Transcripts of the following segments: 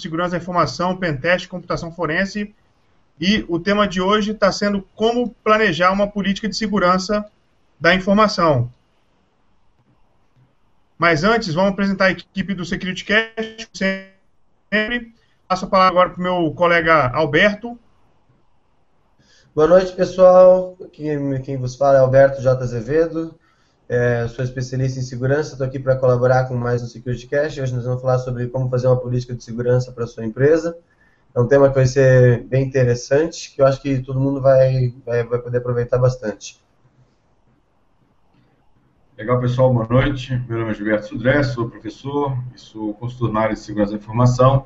segurança da informação, pentest, computação forense. E o tema de hoje está sendo como planejar uma política de segurança da informação. Mas antes, vamos apresentar a equipe do SecurityCast, sempre. Passo a palavra agora para o meu colega Alberto. Boa noite, pessoal. Quem, quem vos fala é Alberto J. Azevedo. É, sou especialista em segurança, estou aqui para colaborar com mais um SecurityCast. Hoje nós vamos falar sobre como fazer uma política de segurança para sua empresa. É um tema que vai ser bem interessante, que eu acho que todo mundo vai, vai, vai poder aproveitar bastante. Legal, pessoal, boa noite. Meu nome é Gilberto Sudré, sou professor e sou consultor na área de segurança da informação.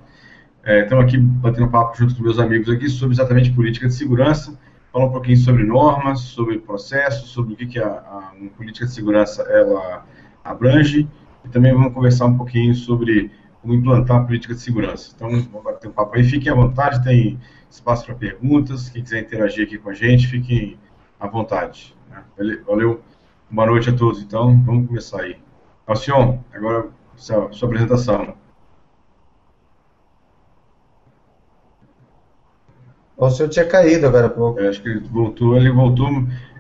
É, estamos aqui batendo papo junto com meus amigos aqui sobre exatamente política de segurança falar um pouquinho sobre normas, sobre processos, sobre o que, que a, a política de segurança ela abrange e também vamos conversar um pouquinho sobre como implantar a política de segurança. Então, vamos bater um papo aí. Fiquem à vontade, tem espaço para perguntas. Quem quiser interagir aqui com a gente, fiquem à vontade. Né? Valeu, boa noite a todos. Então, vamos começar aí. Alcion, agora sua, sua apresentação. O senhor tinha caído agora há pouco. Eu acho que ele voltou, ele voltou.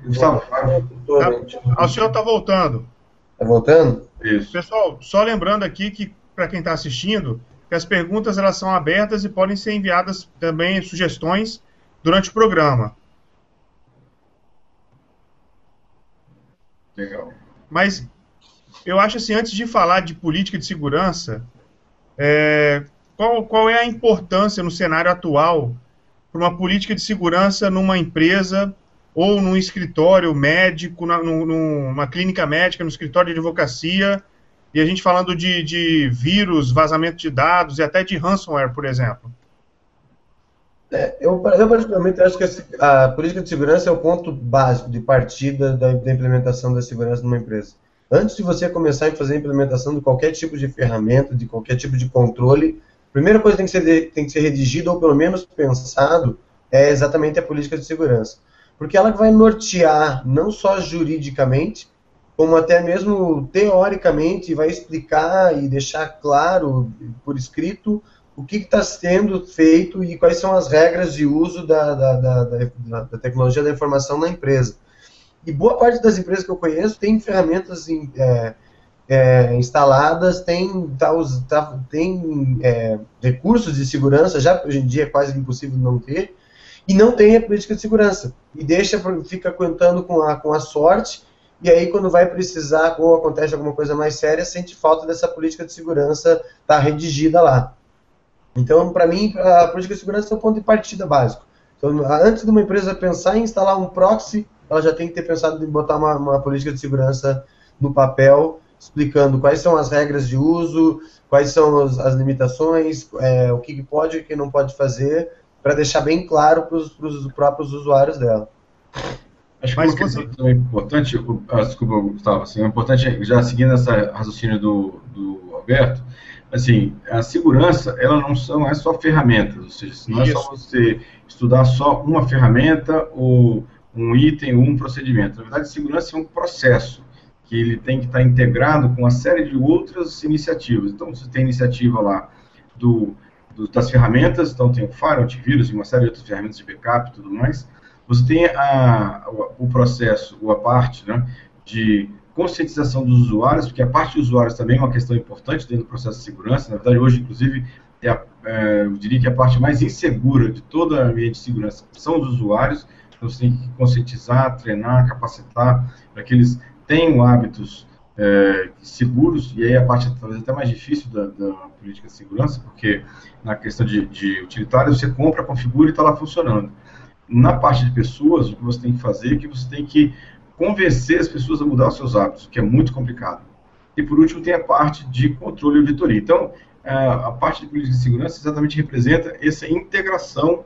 Gustavo, tá, o senhor está voltando. Está voltando? Isso. Pessoal, só lembrando aqui que, para quem está assistindo, que as perguntas elas são abertas e podem ser enviadas também sugestões durante o programa. Legal. Mas eu acho assim, antes de falar de política de segurança, é, qual, qual é a importância no cenário atual para uma política de segurança numa empresa ou num escritório médico, na, numa clínica médica, no escritório de advocacia, e a gente falando de, de vírus, vazamento de dados e até de ransomware, por exemplo. É, eu, eu, particularmente, acho que a, a, política de segurança é o ponto básico de partida da, da, implementação da segurança numa empresa. Antes de você começar a fazer a implementação de qualquer tipo de ferramenta, de qualquer tipo de controle, primeira coisa que tem que ser, tem que ser redigida, ou pelo menos pensado, é exatamente a política de segurança. Porque ela vai nortear, não só juridicamente, como até mesmo teoricamente, vai explicar e deixar claro, por escrito, o que está sendo feito e quais são as regras de uso da, da, da, da, da tecnologia da informação na empresa. E boa parte das empresas que eu conheço tem ferramentas em, é, é, instaladas, tem, tá, tá, tem é, recursos de segurança, já hoje em dia é quase impossível não ter, e não tem a política de segurança. E deixa, fica contando com a, com a sorte, e aí quando vai precisar, ou acontece alguma coisa mais séria, sente falta dessa política de segurança tá redigida lá. Então, para mim, a política de segurança é o ponto de partida básico. Então, antes de uma empresa pensar em instalar um proxy, ela já tem que ter pensado em botar uma, uma política de segurança no papel explicando quais são as regras de uso, quais são as, as limitações, é, o que, que pode e o que não pode fazer, para deixar bem claro para os próprios usuários dela. Acho que Mas uma você... questão importante, ah, desculpa, Gustavo, assim, é importante, já seguindo essa raciocínio do, do Alberto, assim, a segurança, ela não, são, não é só ferramentas, ou seja, não Isso. é só você estudar só uma ferramenta ou um item ou um procedimento. Na verdade, segurança é um processo que ele tem que estar integrado com uma série de outras iniciativas. Então, você tem iniciativa lá do, do, das ferramentas, então tem o Fire, antivírus e uma série de outras ferramentas de backup e tudo mais. Você tem a, o, processo, ou a parte né, de conscientização dos usuários, porque a parte dos usuários também é uma questão importante dentro do processo de segurança. Na verdade, hoje, inclusive, é a, é, eu diria que a parte mais insegura de toda a ambiente de segurança são os usuários. Então, você tem que conscientizar, treinar, capacitar para que eles tenham hábitos é, seguros, e aí a parte talvez até mais difícil da, da política de segurança, porque na questão de, de utilitário você compra, configura e está lá funcionando. Na parte de pessoas, o que você tem que fazer é que você tem que convencer as pessoas a mudar os seus hábitos, o que é muito complicado. E por último tem a parte de controle e auditoria. Então, é, a parte de política de segurança exatamente representa essa integração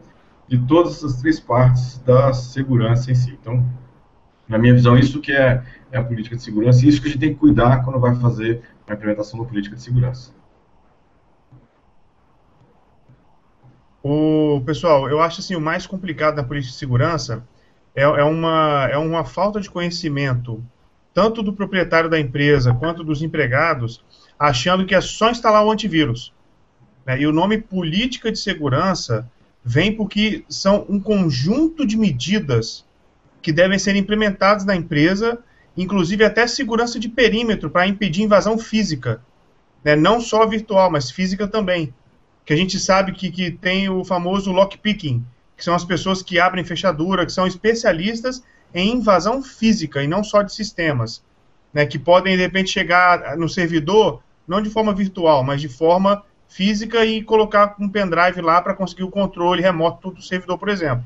de todas essas três partes da segurança em si. Então, na minha visão, isso que é, é a política de segurança e isso que a gente tem que cuidar quando vai fazer a implementação da política de segurança. O pessoal, eu acho assim o mais complicado na política de segurança é, é, uma, é uma falta de conhecimento tanto do proprietário da empresa quanto dos empregados, achando que é só instalar o antivírus. Né? E o nome política de segurança vem porque são um conjunto de medidas que devem ser implementadas na empresa, inclusive até segurança de perímetro para impedir invasão física, né? não só virtual, mas física também. Que a gente sabe que, que tem o famoso lockpicking, que são as pessoas que abrem fechadura, que são especialistas em invasão física e não só de sistemas, né? que podem de repente chegar no servidor não de forma virtual, mas de forma física e colocar um pendrive lá para conseguir o controle remoto do servidor, por exemplo.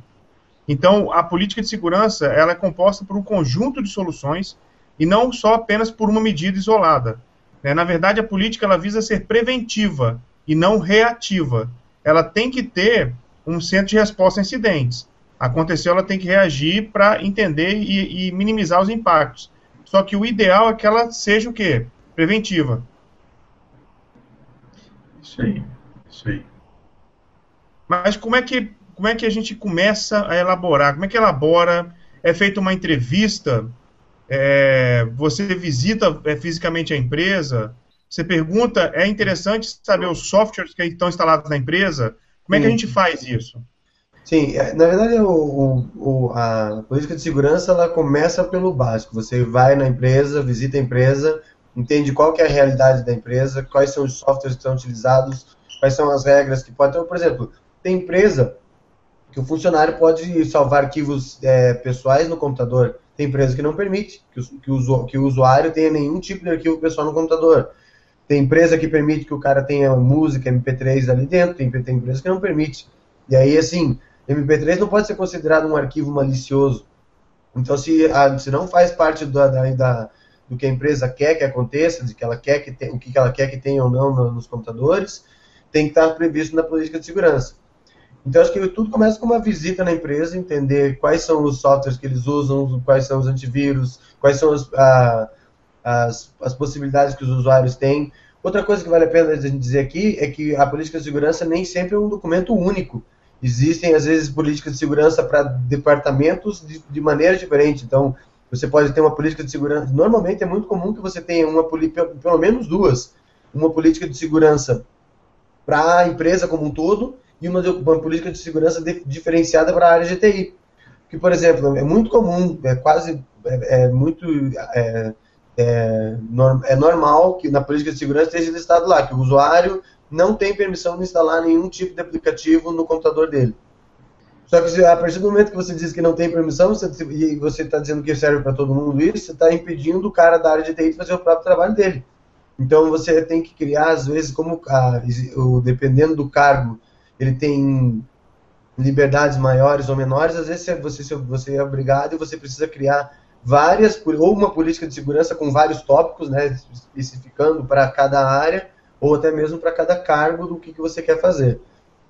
Então, a política de segurança ela é composta por um conjunto de soluções e não só apenas por uma medida isolada. Né? Na verdade, a política ela visa ser preventiva e não reativa. Ela tem que ter um centro de resposta a incidentes. Aconteceu, ela tem que reagir para entender e, e minimizar os impactos. Só que o ideal é que ela seja o quê? Preventiva. Isso aí, isso aí. Mas como é que como é que a gente começa a elaborar? Como é que elabora? É feita uma entrevista? É, você visita é, fisicamente a empresa? Você pergunta? É interessante saber os softwares que estão instalados na empresa? Como é que a gente faz isso? Sim, é, na verdade o, o, a política de segurança ela começa pelo básico. Você vai na empresa, visita a empresa, entende qual que é a realidade da empresa, quais são os softwares que são utilizados, quais são as regras que podem. Então, por exemplo, tem empresa que o funcionário pode salvar arquivos é, pessoais no computador. Tem empresa que não permite que o, que, o, que o usuário tenha nenhum tipo de arquivo pessoal no computador. Tem empresa que permite que o cara tenha música, MP3 ali dentro, tem, tem empresa que não permite. E aí, assim, MP3 não pode ser considerado um arquivo malicioso. Então, se, a, se não faz parte da, da, da, do que a empresa quer que aconteça, de que ela quer que tem, o que ela quer que tenha ou não no, nos computadores, tem que estar previsto na política de segurança. Então, acho que tudo começa com uma visita na empresa, entender quais são os softwares que eles usam, quais são os antivírus, quais são as, as, as possibilidades que os usuários têm. Outra coisa que vale a pena a gente dizer aqui é que a política de segurança nem sempre é um documento único. Existem, às vezes, políticas de segurança para departamentos de, de maneira diferente. Então, você pode ter uma política de segurança. Normalmente é muito comum que você tenha uma pelo menos duas. Uma política de segurança para a empresa como um todo e uma, uma política de segurança de, diferenciada para a área de TI. Que, por exemplo, é muito comum, é quase é, é muito é, é, é, normal que na política de segurança esteja listado lá que o usuário não tem permissão de instalar nenhum tipo de aplicativo no computador dele. Só que a partir do momento que você diz que não tem permissão você, e você está dizendo que serve para todo mundo isso, você está impedindo o cara da área de TI de fazer o próprio trabalho dele. Então você tem que criar, às vezes, como a, o, dependendo do cargo, ele tem liberdades maiores ou menores, às vezes você, você é obrigado e você precisa criar várias, ou uma política de segurança com vários tópicos, né, especificando para cada área, ou até mesmo para cada cargo do que, que você quer fazer.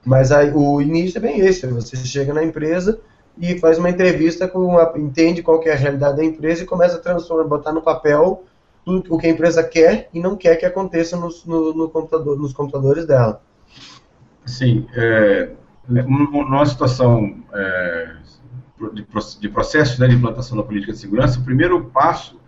Mas aí, o início é bem esse, você chega na empresa e faz uma entrevista, com entende qual é a realidade da empresa e começa a transformar, botar no papel tudo o que a empresa quer e não quer que aconteça nos, no, no computador, nos computadores dela. Sim, é, numa situação é, de, de processo né, de implantação da política de segurança, o primeiro passo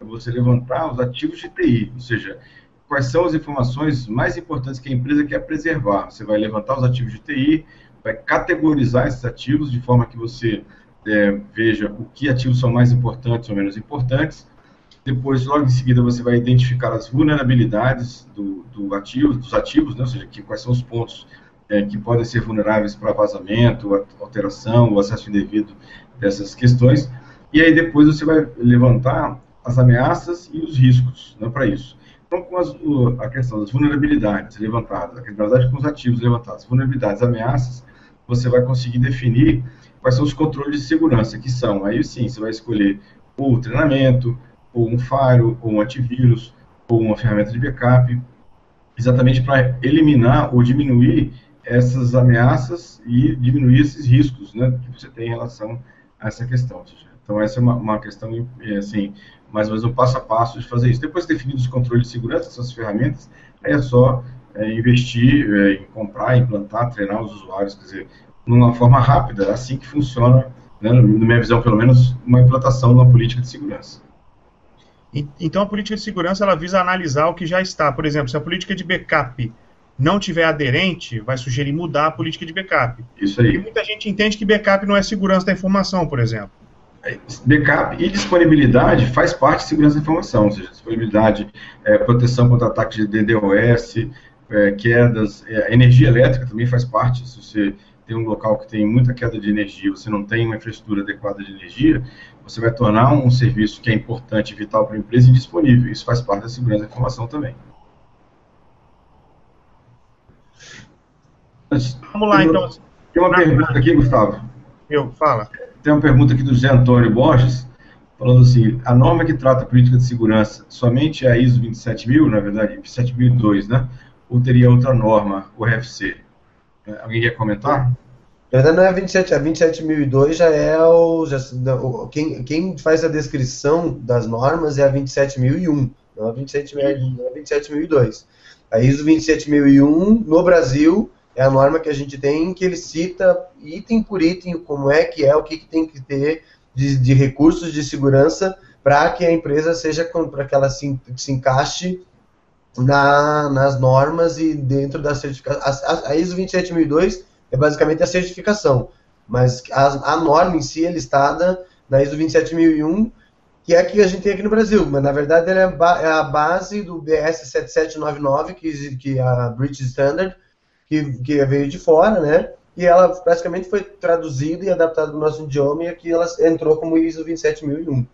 é você levantar os ativos de TI, ou seja, quais são as informações mais importantes que a empresa quer preservar. Você vai levantar os ativos de TI, vai categorizar esses ativos de forma que você é, veja o que ativos são mais importantes ou menos importantes. Depois, logo em seguida, você vai identificar as vulnerabilidades do, do ativo, dos ativos, né? ou seja, que, quais são os pontos é, que podem ser vulneráveis para vazamento, alteração, o acesso indevido dessas questões. E aí depois você vai levantar as ameaças e os riscos né, para isso. Então, com as, a questão das vulnerabilidades levantadas, na verdade, com os ativos levantados, vulnerabilidades, ameaças, você vai conseguir definir quais são os controles de segurança, que são, aí sim, você vai escolher ou o treinamento, ou um firewall, ou um antivírus, ou uma ferramenta de backup, exatamente para eliminar ou diminuir essas ameaças e diminuir esses riscos né, que você tem em relação a essa questão. Então, essa é uma, uma questão, é, assim, mais ou menos um passo a passo de fazer isso. Depois definidos os controles de segurança, essas ferramentas, aí é só é, investir é, em comprar, implantar, treinar os usuários, quer dizer, numa forma rápida, assim que funciona, né, na minha visão, pelo menos, uma implantação de uma política de segurança. Então, a política de segurança ela visa analisar o que já está. Por exemplo, se a política de backup não tiver aderente, vai sugerir mudar a política de backup. Isso aí. E muita gente entende que backup não é segurança da informação, por exemplo. É, backup e disponibilidade faz parte de segurança da informação, ou seja, disponibilidade, é, proteção contra ataques de DDoS, é, quedas, é, energia elétrica também faz parte. Se você tem um local que tem muita queda de energia, você não tem uma infraestrutura adequada de energia, você vai tornar um serviço que é importante e vital para a empresa indisponível. Isso faz parte da segurança da informação também. Vamos lá, então. Tem uma pergunta aqui, Gustavo. Eu, fala. Tem uma pergunta aqui do José Antônio Borges, falando assim, a norma que trata a política de segurança somente é a ISO 27000, na verdade, 27002, né? Ou teria outra norma, o RFC? É, alguém quer comentar? Na verdade, não é a 27, a 27002 já é o, já, o quem, quem faz a descrição das normas é a 27001, não a 27002. A ISO 27001 no Brasil é a norma que a gente tem que ele cita item por item como é que é, o que, que tem que ter de, de recursos de segurança para que a empresa seja, para que ela se, se encaixe na, nas normas e dentro da certificação. A, a, ISO 27002 é basicamente a certificação, mas a, a norma em si é listada na ISO 27001, que é a que a gente tem aqui no Brasil, mas na verdade ela é, é a base do BS 7799, que, que é a British Standard, que, que veio de fora, né? E ela praticamente foi traduzida e adaptada para o nosso idioma e aqui ela entrou como ISO 27001.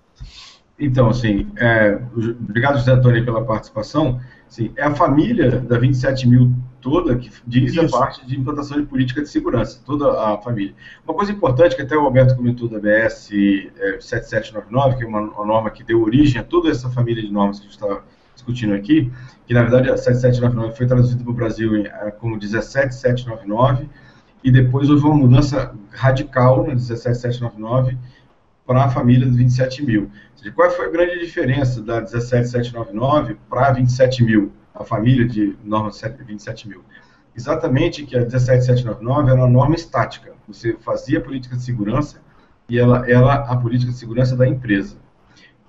Então, assim, é, obrigado, José Antônio, pela participação. Sim, é a família da 27 mil toda que diz Isso. a parte de implantação de política de segurança, toda a família. Uma coisa importante que até o Alberto comentou da BS é, 7799, que é uma, uma, norma que deu origem a toda essa família de normas que a gente está discutindo aqui, que na verdade a 7799 foi traduzida para o Brasil eh, como 17799, e depois houve uma mudança radical na 17799 para a família do 27 mil. Seja, qual foi a grande diferença da 17799 para a 27 mil, a família de norma 27 mil? Exatamente que a 17799 era uma norma estática. Você fazia política de segurança e ela era a política de segurança da empresa.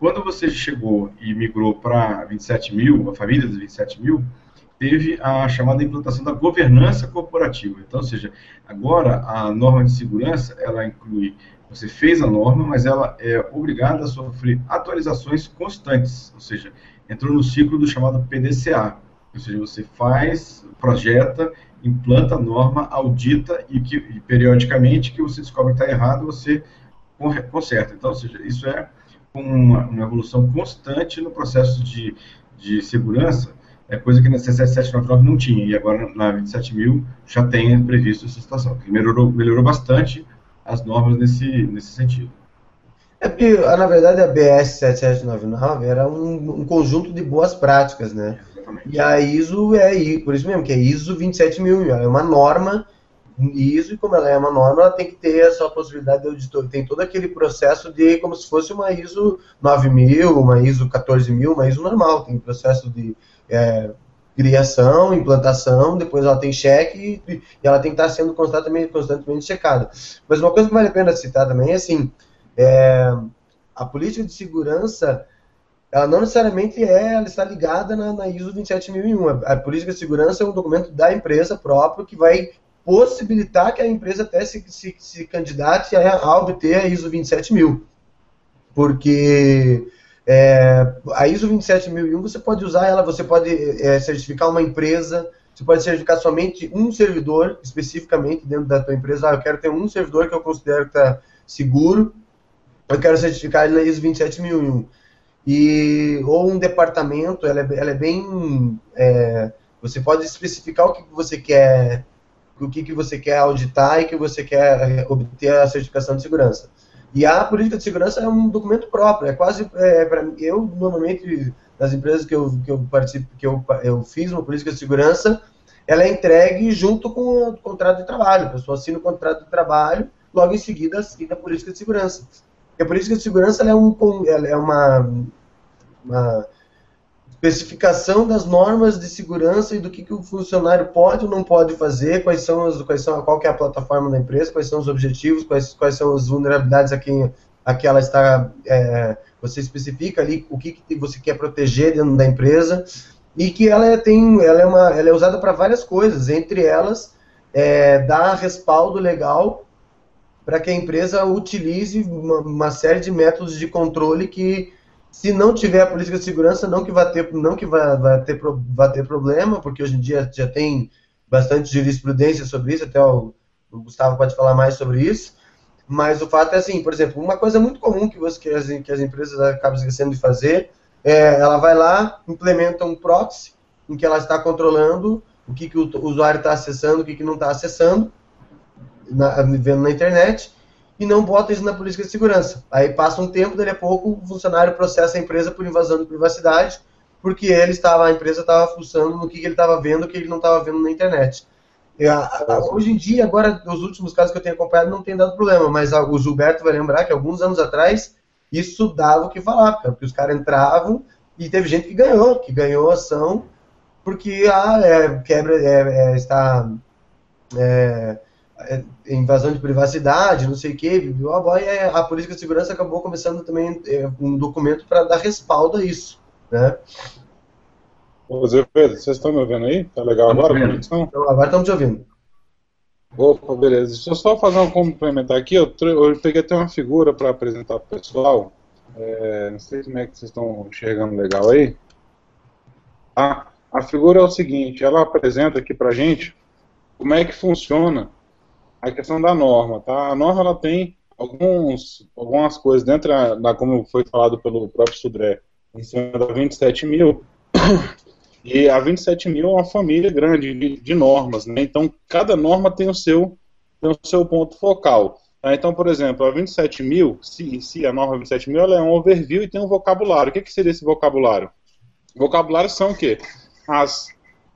Quando você chegou e migrou para 27 mil, a família dos 27 mil, teve a chamada implantação da governança corporativa. Então, ou seja, agora a norma de segurança, ela inclui, você fez a norma, mas ela é obrigada a sofrer atualizações constantes, ou seja, entrou no ciclo do chamado PDCA, ou seja, você faz, projeta, implanta a norma, audita e, que, e periodicamente que você descobre que está errado, você conserta. Então, ou seja, isso é uma, uma evolução constante no processo de, de segurança, é coisa que na 17799 não tinha, e agora na 27000 já tem previsto essa situação, que melhorou, melhorou bastante as normas nesse, nesse sentido. É porque, na verdade, a BS 7799 era um, um conjunto de boas práticas, né? Exatamente. E a ISO é por isso mesmo, que é ISO 27000, é uma norma ISO, e como ela é uma norma, ela tem que ter essa possibilidade de auditor. Tem todo aquele processo de como se fosse uma ISO 9000, uma ISO 14000, uma ISO normal. Tem processo de é, criação, implantação, depois ela tem cheque e, e ela tem que estar sendo constantemente, constantemente checada. Mas uma coisa que vale a pena citar também é assim, é, a política de segurança ela não necessariamente é, ela está ligada na, na ISO 27001. A, a política de segurança é um documento da empresa próprio que vai possibilitar que a empresa até se, se, se candidate a, a obter a ISO 27000. Porque é, a ISO 27001 você pode usar ela, você pode é, certificar uma empresa, você pode certificar somente um servidor, especificamente dentro da tua empresa. Ah, eu quero ter um servidor que eu considero que está seguro, eu quero certificar ele na ISO 27001. E, ou um departamento, ela é, ela é bem... É, você pode especificar o que você quer o que, que você quer auditar e que você quer obter a certificação de segurança. E a política de segurança é um documento próprio, é quase, é, para eu, normalmente, nas empresas que eu, que eu participo, que eu, eu fiz uma política de segurança, ela é entregue junto com o contrato de trabalho, a pessoa assina o contrato de trabalho, logo em seguida assina a política de segurança. E a política de segurança é, um, é uma, uma especificação das normas de segurança e do que, que o funcionário pode ou não pode fazer, quais são, as, quais são qual é a plataforma da empresa, quais são os objetivos, quais, quais são as vulnerabilidades a quem a que ela está, é, você especifica ali o que, que você quer proteger dentro da empresa, e que ela é, tem, ela é, uma, ela é usada para várias coisas, entre elas é, dar respaldo legal para que a empresa utilize uma, uma, série de métodos de controle que, se não tiver a política de segurança, não que vai ter, não que vai, ter, vai ter problema, porque hoje em dia já tem bastante jurisprudência sobre isso, até o, o Gustavo pode falar mais sobre isso, mas o fato é assim, por exemplo, uma coisa muito comum que, você, que, as, que as empresas acabam esquecendo de fazer é, ela vai lá, implementa um proxy, em que ela está controlando o que, que o usuário está acessando, o que, que não está acessando, na, vendo na internet, e não bota isso na política de segurança. Aí passa um tempo, daqui a pouco o funcionário processa a empresa por invasão de privacidade, porque ele estava, a empresa estava fuçando no que, que ele estava vendo, o que ele não estava vendo na internet. hoje em dia, agora, nos últimos casos que eu tenho acompanhado, não tem dado problema, mas o Gilberto vai lembrar que alguns anos atrás isso dava o que falar, porque os caras entravam e teve gente que ganhou, que ganhou ação, porque ah, é, quebra, é, é, está é, invasão de privacidade, não sei o que, e a política de segurança acabou começando também é, um documento para dar respaldo a isso, né? Ô Zé Pedro, vocês estão me ouvindo aí? Tá legal agora a conexão? Então, agora estamos te ouvindo. Opa, beleza. Deixa eu só fazer um complementar aqui. Eu, eu peguei até uma figura para apresentar para o pessoal. É, não sei como é que vocês estão enxergando legal aí. A, a figura é o seguinte, ela apresenta aqui para gente como é que funciona a questão da norma. Tá? A norma ela tem alguns, algumas coisas dentro da, da como foi falado pelo próprio Sudré, em cima da 27 mil. E a 27 mil é uma família grande de, de normas, né? Então, cada norma tem o seu, tem o seu ponto focal. Tá? Então, por exemplo, a 27 mil, se, se a norma 27 mil é um overview e tem um vocabulário. O que, que seria esse vocabulário? Vocabulários são o quê? As,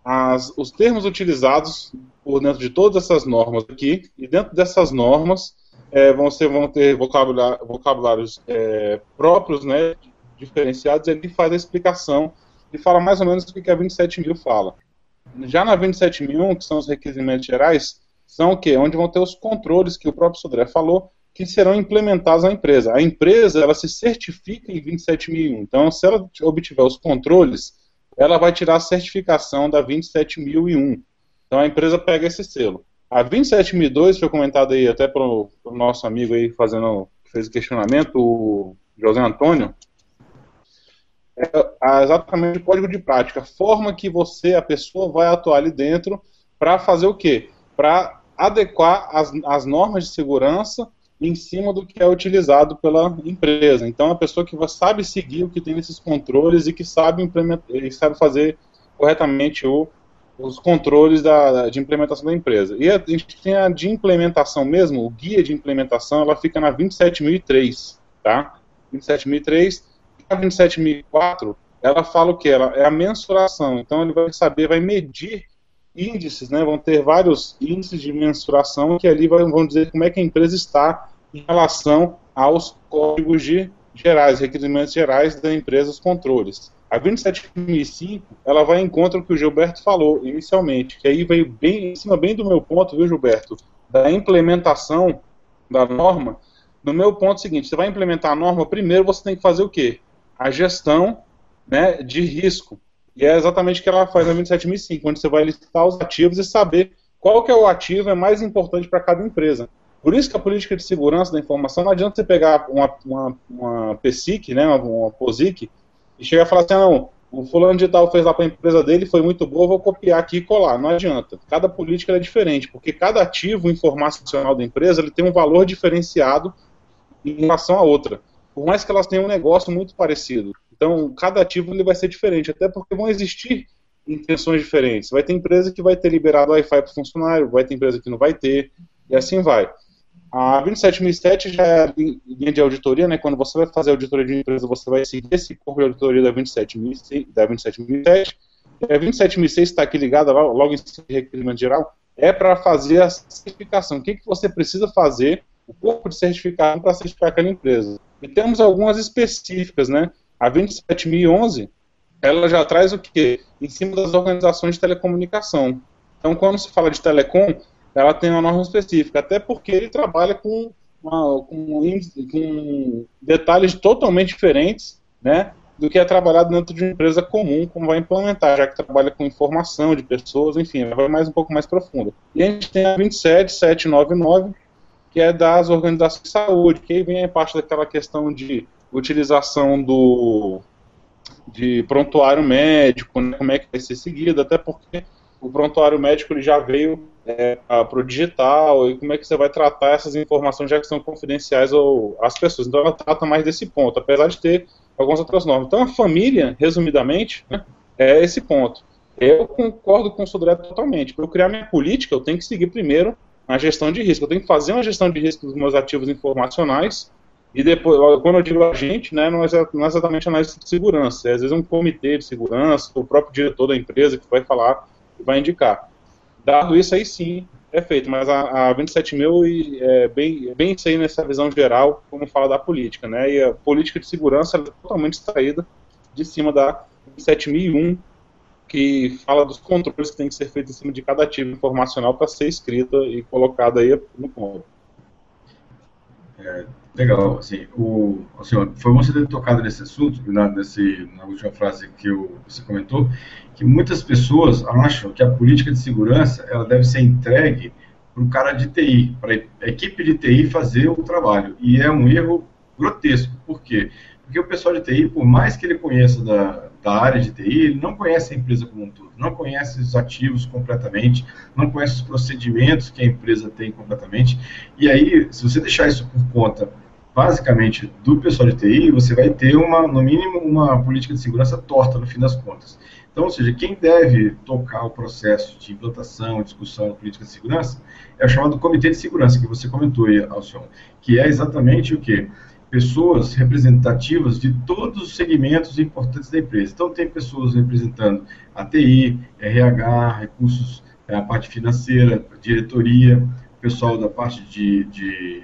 as, os termos utilizados por dentro de todas essas normas aqui, e dentro dessas normas é, vão, ser, vão ter vocabulário, vocabulários é, próprios, né, diferenciados, ele faz a explicação e fala mais ou menos o que a 27 mil fala. Já na 27.001, que são os requerimentos gerais, são o quê? Onde vão ter os controles que o próprio Sodré falou, que serão implementados na empresa. A empresa, ela se certifica em 27.001. Então, se ela obtiver os controles, ela vai tirar a certificação da 27.001. Então, a empresa pega esse selo. A 27.002 foi comentado aí até pelo, pelo nosso amigo aí fazendo, fez o questionamento, o José Antônio, é exatamente o código de prática, forma que você, a pessoa, vai atuar ali dentro para fazer o quê? Para adequar as, as normas de segurança em cima do que é utilizado pela empresa. Então, a pessoa que sabe seguir o que tem nesses controles e que sabe, implementar, e sabe fazer corretamente o, os controles da, de implementação da empresa. E a gente tem a de implementação mesmo, o guia de implementação, ela fica na 27003, tá? 27003 a 27004, ela fala o que? Ela é a mensuração. Então ele vai saber, vai medir índices, né? Vão ter vários índices de mensuração que ali vão dizer como é que a empresa está em relação aos códigos de gerais, requerimentos gerais da empresa, os controles. A 27005, ela vai em contra o que o Gilberto falou inicialmente, que aí veio bem em cima bem do meu ponto, viu, Gilberto, da implementação da norma. No meu ponto seguinte, você vai implementar a norma, primeiro você tem que fazer o quê? a gestão né, de risco. E é exatamente o que ela faz na 27005, onde você vai listar os ativos e saber qual que é o ativo é mais importante para cada empresa. Por isso que a política de segurança da informação não adianta você pegar uma, uma, uma PSIC, né, uma, uma POSIC, e chegar e falar assim, ah, não, o fulano de tal fez lá para a empresa dele, foi muito boa, vou copiar aqui e colar. Não adianta. Cada política é diferente, porque cada ativo informacional da empresa ele tem um valor diferenciado em relação à outra por mais que elas tenham um negócio muito parecido. Então, cada ativo ele vai ser diferente, até porque vão existir intenções diferentes. Vai ter empresa que vai ter liberado Wi-Fi para o funcionário, vai ter empresa que não vai ter, e assim vai. A 27007 já é a linha de auditoria, né? Quando você vai fazer auditoria de empresa, você vai seguir esse corpo de auditoria da 27007. Da 27007. E a 27006 está aqui ligada logo em cima de requerimento geral, é para fazer a certificação. O que, que você precisa fazer, o corpo de certificação para certificar aquela empresa. E temos algumas específicas, né? A 27011, ela já traz o quê? Em cima das organizações de telecomunicação. Então, quando se fala de telecom, ela tem uma norma específica, até porque ele trabalha com, uma, com, com detalhes totalmente diferentes, né? do que é trabalhado dentro de uma empresa comum, como vai implementar, já que trabalha com informação de pessoas, enfim, vai mais um pouco mais profunda. E a gente tem a 27799, que é das organizações de saúde, que aí vem a parte daquela questão de utilização do de prontuário médico, né, como é que vai ser seguido, até porque o prontuário médico ele já veio é, para o digital, e como é que você vai tratar essas informações já que são confidenciais ou às pessoas. Então ela trata mais desse ponto, apesar de ter algumas outras normas. Então a família, resumidamente, né, é esse ponto. Eu concordo com o Sodré totalmente. Para eu criar minha política, eu tenho que seguir primeiro a gestão de risco. Eu tenho que fazer uma gestão de risco dos meus ativos informacionais e depois, quando eu digo a gente, né, não é, é exatamente análise de segurança, é às vezes um comitê de segurança, o próprio diretor da empresa que vai falar, que vai indicar. Dado isso aí sim, é feito, mas a, a 27 mil é bem, bem isso aí nessa visão geral, como fala da política, né, e a política de segurança é totalmente extraída de cima da 27001, que fala dos controles que tem que ser feitos em cima de cada ativo informacional para ser escrita e colocada aí no ponto. É, legal, assim, o, assim, foi você ter tocado nesse assunto, na, nesse, na última frase que eu, você comentou, que muitas pessoas acham que a política de segurança ela deve ser entregue para o cara de TI, para a equipe de TI fazer o trabalho, e é um erro grotesco, por quê? Porque o pessoal de TI, por mais que ele conheça da, da área de TI, ele não conhece a empresa como um todo, não conhece os ativos completamente, não conhece os procedimentos que a empresa tem completamente. E aí, se você deixar isso por conta basicamente do pessoal de TI, você vai ter uma, no mínimo, uma política de segurança torta no fim das contas. Então, ou seja, quem deve tocar o processo de implantação, discussão da política de segurança é o chamado Comitê de Segurança, que você comentou aí, Alcion, que é exatamente o que? pessoas representativas de todos os segmentos importantes da empresa. Então, tem pessoas representando a TI, RH, recursos, é, a parte financeira, diretoria, pessoal da parte de, de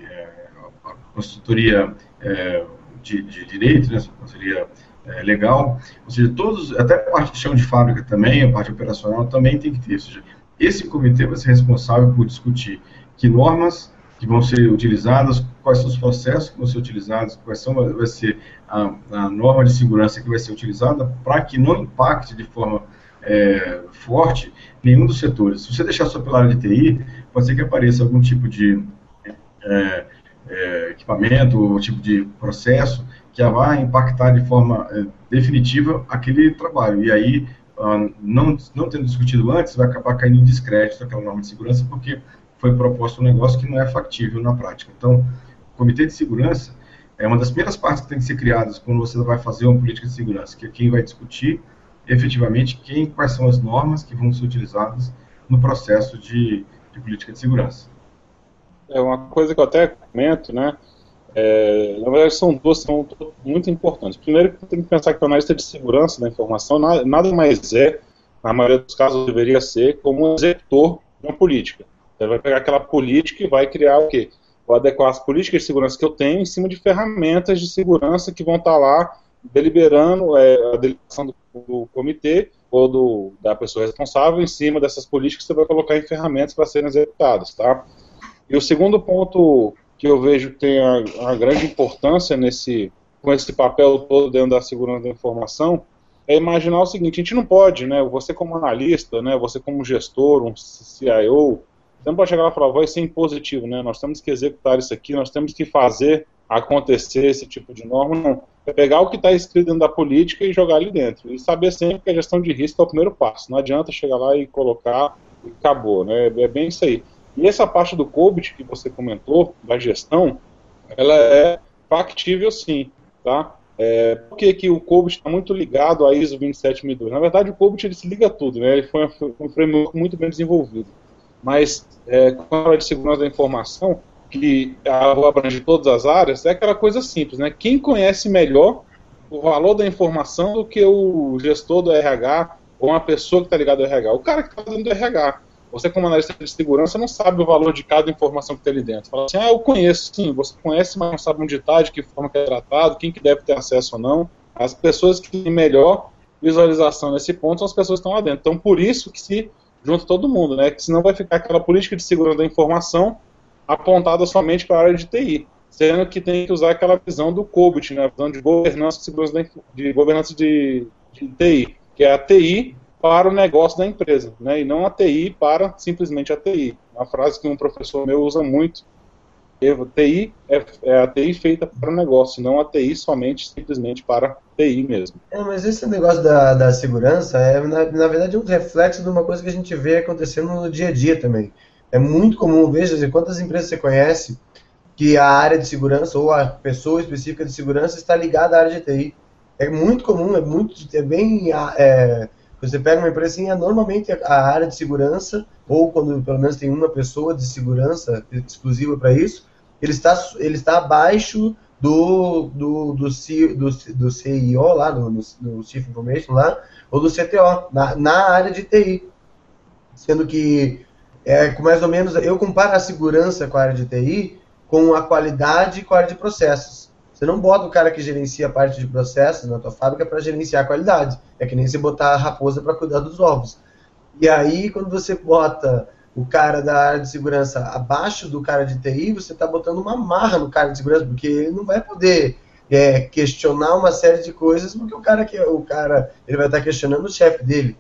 é, consultoria é, de, de, direito, né, consultoria é, legal, ou seja, todos, até a parte de chão de fábrica também, a parte operacional também tem que ter. Ou seja, esse comitê vai ser responsável por discutir que normas que vão ser utilizadas, quais são os processos que vão ser utilizados, quais são, vai ser a, a norma de segurança que vai ser utilizada para que não impacte de forma é, forte nenhum dos setores. Se você deixar só pela área de TI, pode ser que apareça algum tipo de é, é, equipamento ou tipo de processo que vai impactar de forma é, definitiva aquele trabalho. E aí, ah, não, não tendo discutido antes, vai acabar caindo em descrédito aquela norma de segurança, porque foi proposto um negócio que não é factível na prática. Então, o Comitê de Segurança é uma das primeiras partes que tem que ser criadas quando você vai fazer uma política de segurança, que é quem vai discutir efetivamente quem, quais são as normas que vão ser utilizadas no processo de, de política de segurança. É uma coisa que eu até comento, né? É, na verdade, são duas são muito importantes. Primeiro, tem que pensar que o analista de segurança da informação nada, nada mais é, na maioria dos casos, deveria ser como um executor de uma política. Ele vai pegar aquela política e vai criar o quê? Vou adequar as políticas de segurança que eu tenho em cima de ferramentas de segurança que vão estar lá deliberando é, a deliberação do, do, comitê ou do, da pessoa responsável em cima dessas políticas que você vai colocar em ferramentas para serem executadas, tá? E o segundo ponto que eu vejo que tem uma grande importância nesse com esse papel todo dentro da segurança da informação é imaginar o seguinte, a gente não pode, né, você como analista, né, você como gestor, um CIO, você não pode chegar lá e falar, vai ser impositivo, né? Nós temos que executar isso aqui, nós temos que fazer acontecer esse tipo de norma. Não. É pegar o que está escrito dentro da política e jogar ali dentro. E saber sempre que a gestão de risco é o primeiro passo. Não adianta chegar lá e colocar e acabou, né? É bem isso aí. E essa parte do COBIT que você comentou, da gestão, ela é factível sim, tá? É, por que, o COBIT está muito ligado à ISO 27002? Na verdade, o COBIT ele se liga a tudo, né? Ele foi um framework muito bem desenvolvido mas é, com a área de segurança da informação, que abrange todas as áreas, é aquela coisa simples, né? Quem conhece melhor o valor da informação do que o gestor do RH ou uma pessoa que está ligada ao RH? O cara que está dentro do RH. Você, como analista de segurança, não sabe o valor de cada informação que tem ali dentro. Fala assim, ah, eu conheço, sim, você conhece, mas não sabe onde está, de que forma que é tratado, quem que deve ter acesso ou não. As pessoas que têm melhor visualização nesse ponto são as pessoas que estão lá dentro. Então, por isso que se junto todo mundo, né? Que senão vai ficar aquela política de segurança da informação apontada somente para a área de TI. sendo que tem que usar aquela visão do COBIT, né, a visão de governança de segurança de, governança de, de TI, que é a TI para o negócio da empresa, né, e não a TI para simplesmente a TI. Uma frase que um professor meu usa muito, TI é, é, a TI feita para o negócio, não a TI somente, simplesmente para TI mesmo. É, mas esse negócio da, da segurança é, na, na verdade, um reflexo de uma coisa que a gente vê acontecendo no dia a dia também. É muito comum, veja quantas empresas você conhece que a área de segurança ou a pessoa específica de segurança está ligada à área de TI. É muito comum, é muito, é bem, é, você pega uma empresa assim, é normalmente a área de segurança ou quando pelo menos tem uma pessoa de segurança exclusiva para isso, ele está, ele está abaixo do, do, do, do, do CIO lá, do, do Chief Information lá, ou do CTO, na, na área de TI. Sendo que, é, mais ou menos, eu comparo a segurança com a área de TI com a qualidade com a área de processos. Você não bota o cara que gerencia a parte de processos na tua fábrica para gerenciar a qualidade. É que nem você botar a raposa para cuidar dos ovos. E aí, quando você bota o cara da área de segurança abaixo do cara de TI, você está botando uma marra no cara de segurança, porque ele não vai poder é, questionar uma série de coisas, porque o cara que o cara ele vai estar tá questionando o chefe dele.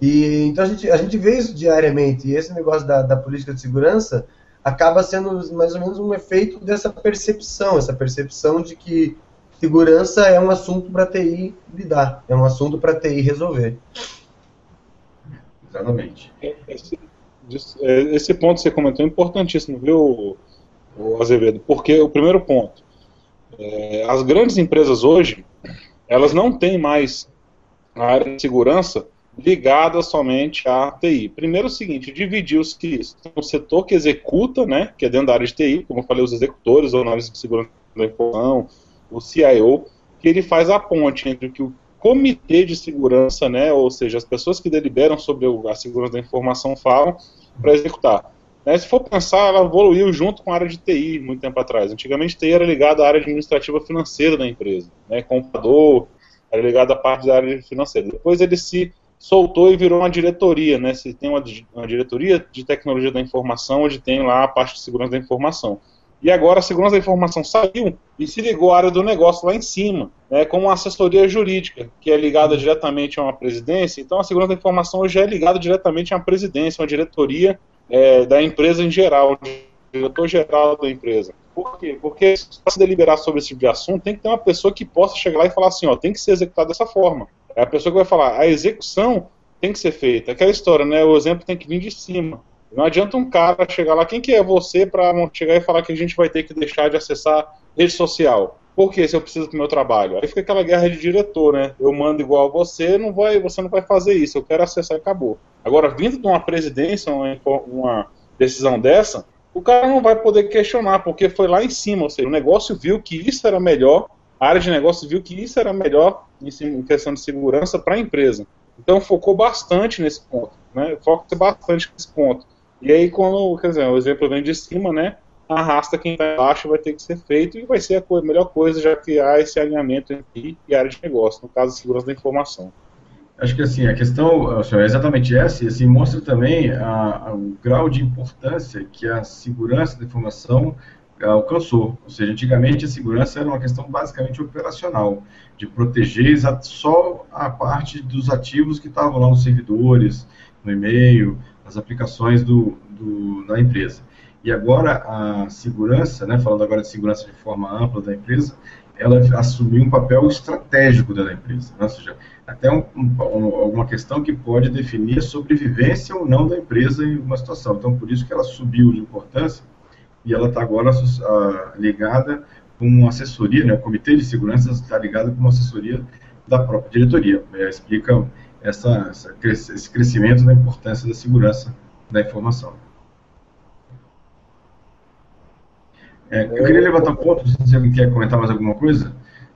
E então a gente, a gente vê isso diariamente. E esse negócio da, da política de segurança acaba sendo mais ou menos um efeito dessa percepção, essa percepção de que segurança é um assunto para TI lidar, é um assunto para TI resolver. Exatamente. Esse, é, esse ponto que você comentou é importantíssimo, viu, Azevedo? Porque o primeiro ponto, é, as grandes empresas hoje, elas não têm mais a área de segurança ligada somente à TI. Primeiro é o seguinte, dividir os que o setor que executa, né, que é dentro da área de TI, como eu falei, os executores, ou análise de segurança da informação, o CIO, que ele faz a ponte entre o que o comitê de segurança, né, ou seja, as pessoas que deliberam sobre a segurança da informação falam para executar. Né, se for pensar, ela evoluiu junto com a área de TI muito tempo atrás. Antigamente, TI era ligada à área administrativa financeira da empresa, né, computador, era ligado à parte da área financeira. Depois ele se soltou e virou uma diretoria, né? Se tem uma, uma diretoria de tecnologia da informação, onde tem lá a parte de segurança da informação. E agora a segurança da informação saiu e se ligou à área do negócio lá em cima, né, com uma assessoria jurídica, que é ligada diretamente a uma presidência. Então a segurança da informação hoje é ligada diretamente a uma presidência, uma diretoria é, da empresa em geral, diretor-geral da empresa. Por quê? Porque para se deliberar sobre esse tipo de assunto, tem que ter uma pessoa que possa chegar lá e falar assim, ó, tem que ser executado dessa forma. É a pessoa que vai falar, a execução tem que ser feita. Aquela história, né? O exemplo tem que vir de cima. Não adianta um cara chegar lá, quem que é você para chegar e falar que a gente vai ter que deixar de acessar rede social? Por que se eu preciso do meu trabalho? Aí fica aquela guerra de diretor, né? Eu mando igual a você, não vai, você não vai fazer isso, eu quero acessar e acabou. Agora, vindo de uma presidência, uma, uma decisão dessa, o cara não vai poder questionar, porque foi lá em cima, ou seja, o negócio viu que isso era melhor, a área de negócio viu que isso era melhor em questão de segurança para a empresa. Então focou bastante nesse ponto, né? Foca bastante nesse ponto. E aí, quando, quer dizer, o exemplo vem de cima, né? Arrasta quem está embaixo, vai ter que ser feito e vai ser a melhor coisa, já que há esse alinhamento entre e área de negócio, no caso, segurança da informação. Acho que assim, a questão senhor, é exatamente essa, e assim, mostra também a, a, o grau de importância que a segurança da informação alcançou. Ou seja, antigamente a segurança era uma questão basicamente operacional, de proteger só a parte dos ativos que estavam lá nos servidores, no e-mail, nas aplicações do, do, da empresa. E agora a segurança, né, falando agora de segurança de forma ampla da empresa, ela assumiu um papel estratégico da empresa, né? ou seja, até um, um, alguma questão que pode definir a sobrevivência ou não da empresa em uma situação. Então, por isso que ela subiu de importância e ela está agora uh, ligada com uma assessoria, né, o Comitê de Segurança está ligado com uma assessoria da própria diretoria. É, explica essa, essa, esse crescimento da importância da segurança da informação. É, eu queria levantar um ponto, se alguém quer comentar mais alguma coisa,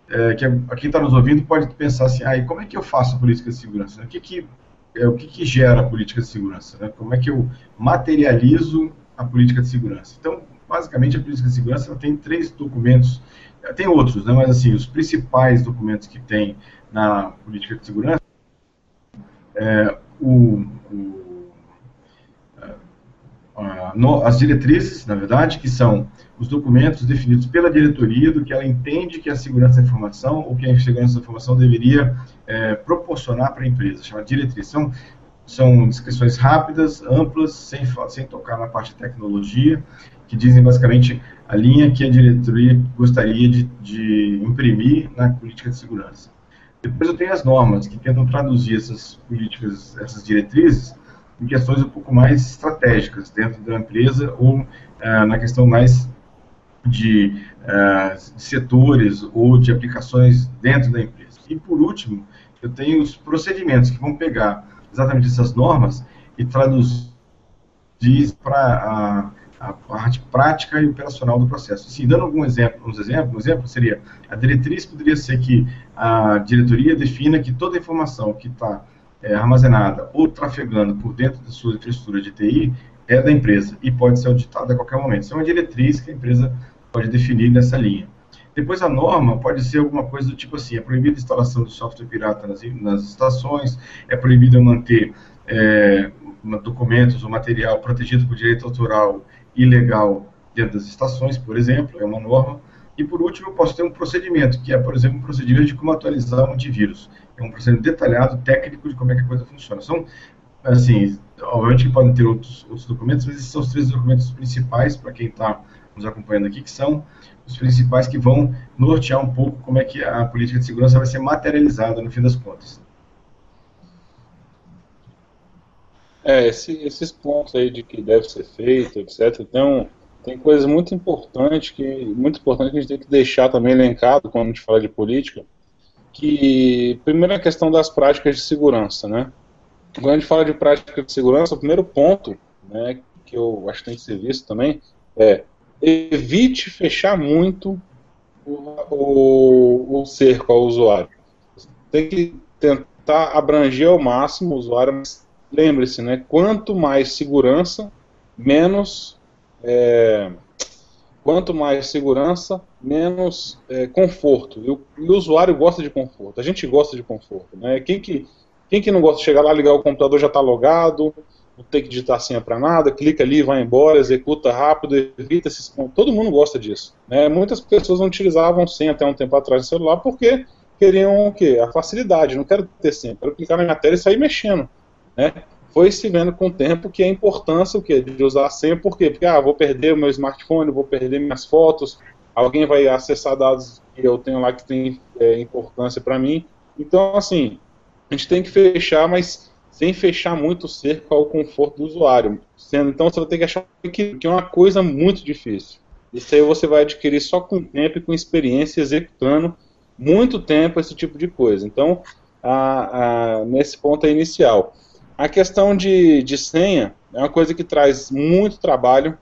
é, que quem está nos ouvindo pode pensar assim, ah, como é que eu faço a política de segurança? O que, que, é, o que, que gera a política de segurança? Né? Como é que eu materializo a política de segurança? Então, basicamente, a política de segurança tem três documentos, tem outros, né, mas assim, os principais documentos que tem na política de segurança é o, o no, as diretrizes, na verdade, que são os documentos definidos pela diretoria do que ela entende que a segurança da informação ou que a segurança da informação deveria é, proporcionar para a empresa, chama diretriz. São, são descrições rápidas, amplas, sem, sem tocar na parte de tecnologia, que dizem basicamente a linha que a diretoria gostaria de, de imprimir na política de segurança. Depois eu tenho as normas, que tentam traduzir essas políticas, essas diretrizes, em questões um pouco mais estratégicas dentro da empresa ou ah, na questão mais de, ah, de setores ou de aplicações dentro da empresa. E por último, eu tenho os procedimentos que vão pegar exatamente essas normas e traduzir para a, a, parte prática e operacional do processo. Assim, dando algum exemplo, uns exemplos, um exemplo seria a diretriz poderia ser que a diretoria defina que toda informação que está é, armazenada ou trafegando por dentro da sua infraestrutura de TI é da empresa e pode ser auditada a qualquer momento. Isso é uma diretriz que a empresa pode definir nessa linha. Depois a norma pode ser alguma coisa do tipo assim, é proibida a instalação de software pirata nas, nas estações, é proibido manter é, documentos ou material protegido por direito autoral ilegal dentro das estações, por exemplo, é uma norma. E por último, eu posso ter um procedimento, que é, por exemplo, um procedimento de como atualizar um antivírus é um procedimento detalhado, técnico, de como é que a coisa funciona. São, assim, obviamente que podem ter outros, outros documentos, mas esses são os três documentos principais para quem está nos acompanhando aqui, que são os principais que vão nortear um pouco como é que a política de segurança vai ser materializada no fim das contas. É, esse, esses pontos aí de que deve ser feito, etc. Então, tem coisas muito importantes que muito importante que a gente tem que deixar também elencado quando a gente fala de política, que, primeiro, a questão das práticas de segurança, né? Quando a gente fala de prática de segurança, o primeiro ponto, né, que eu acho que tem que ser visto também, é evite fechar muito o, o, o cerco ao usuário. Tem que tentar abranger ao máximo o usuário, mas lembre-se, né, quanto mais segurança, menos é, quanto mais segurança, menos é, conforto. E o, e o, usuário gosta de conforto. A gente gosta de conforto. Né? Quem, que, quem que não gosta de chegar lá, ligar o computador, já está logado, não tem que digitar senha para nada, clica ali, vai embora, executa rápido, evita esses Todo mundo gosta disso. Né? Muitas pessoas não utilizavam senha até um tempo atrás no celular porque queriam o quê? A facilidade. Não quero ter senha, quero clicar na minha tela e sair mexendo. Né? foi se vendo com o tempo que a importância o quê? de usar a senha, por quê? Porque ah, vou perder o meu smartphone, vou perder minhas fotos, alguém vai acessar dados que eu tenho lá que tem é, importância para mim. Então, assim, a gente tem que fechar, mas sem fechar muito o cerco ao conforto do usuário. Sendo, então, você vai ter que achar que, que é uma coisa muito difícil. Isso aí você vai adquirir só com tempo e com experiência, executando muito tempo esse tipo de coisa. Então, a, a, nesse ponto é inicial. A questão de, de senha é uma coisa que traz muito trabalho.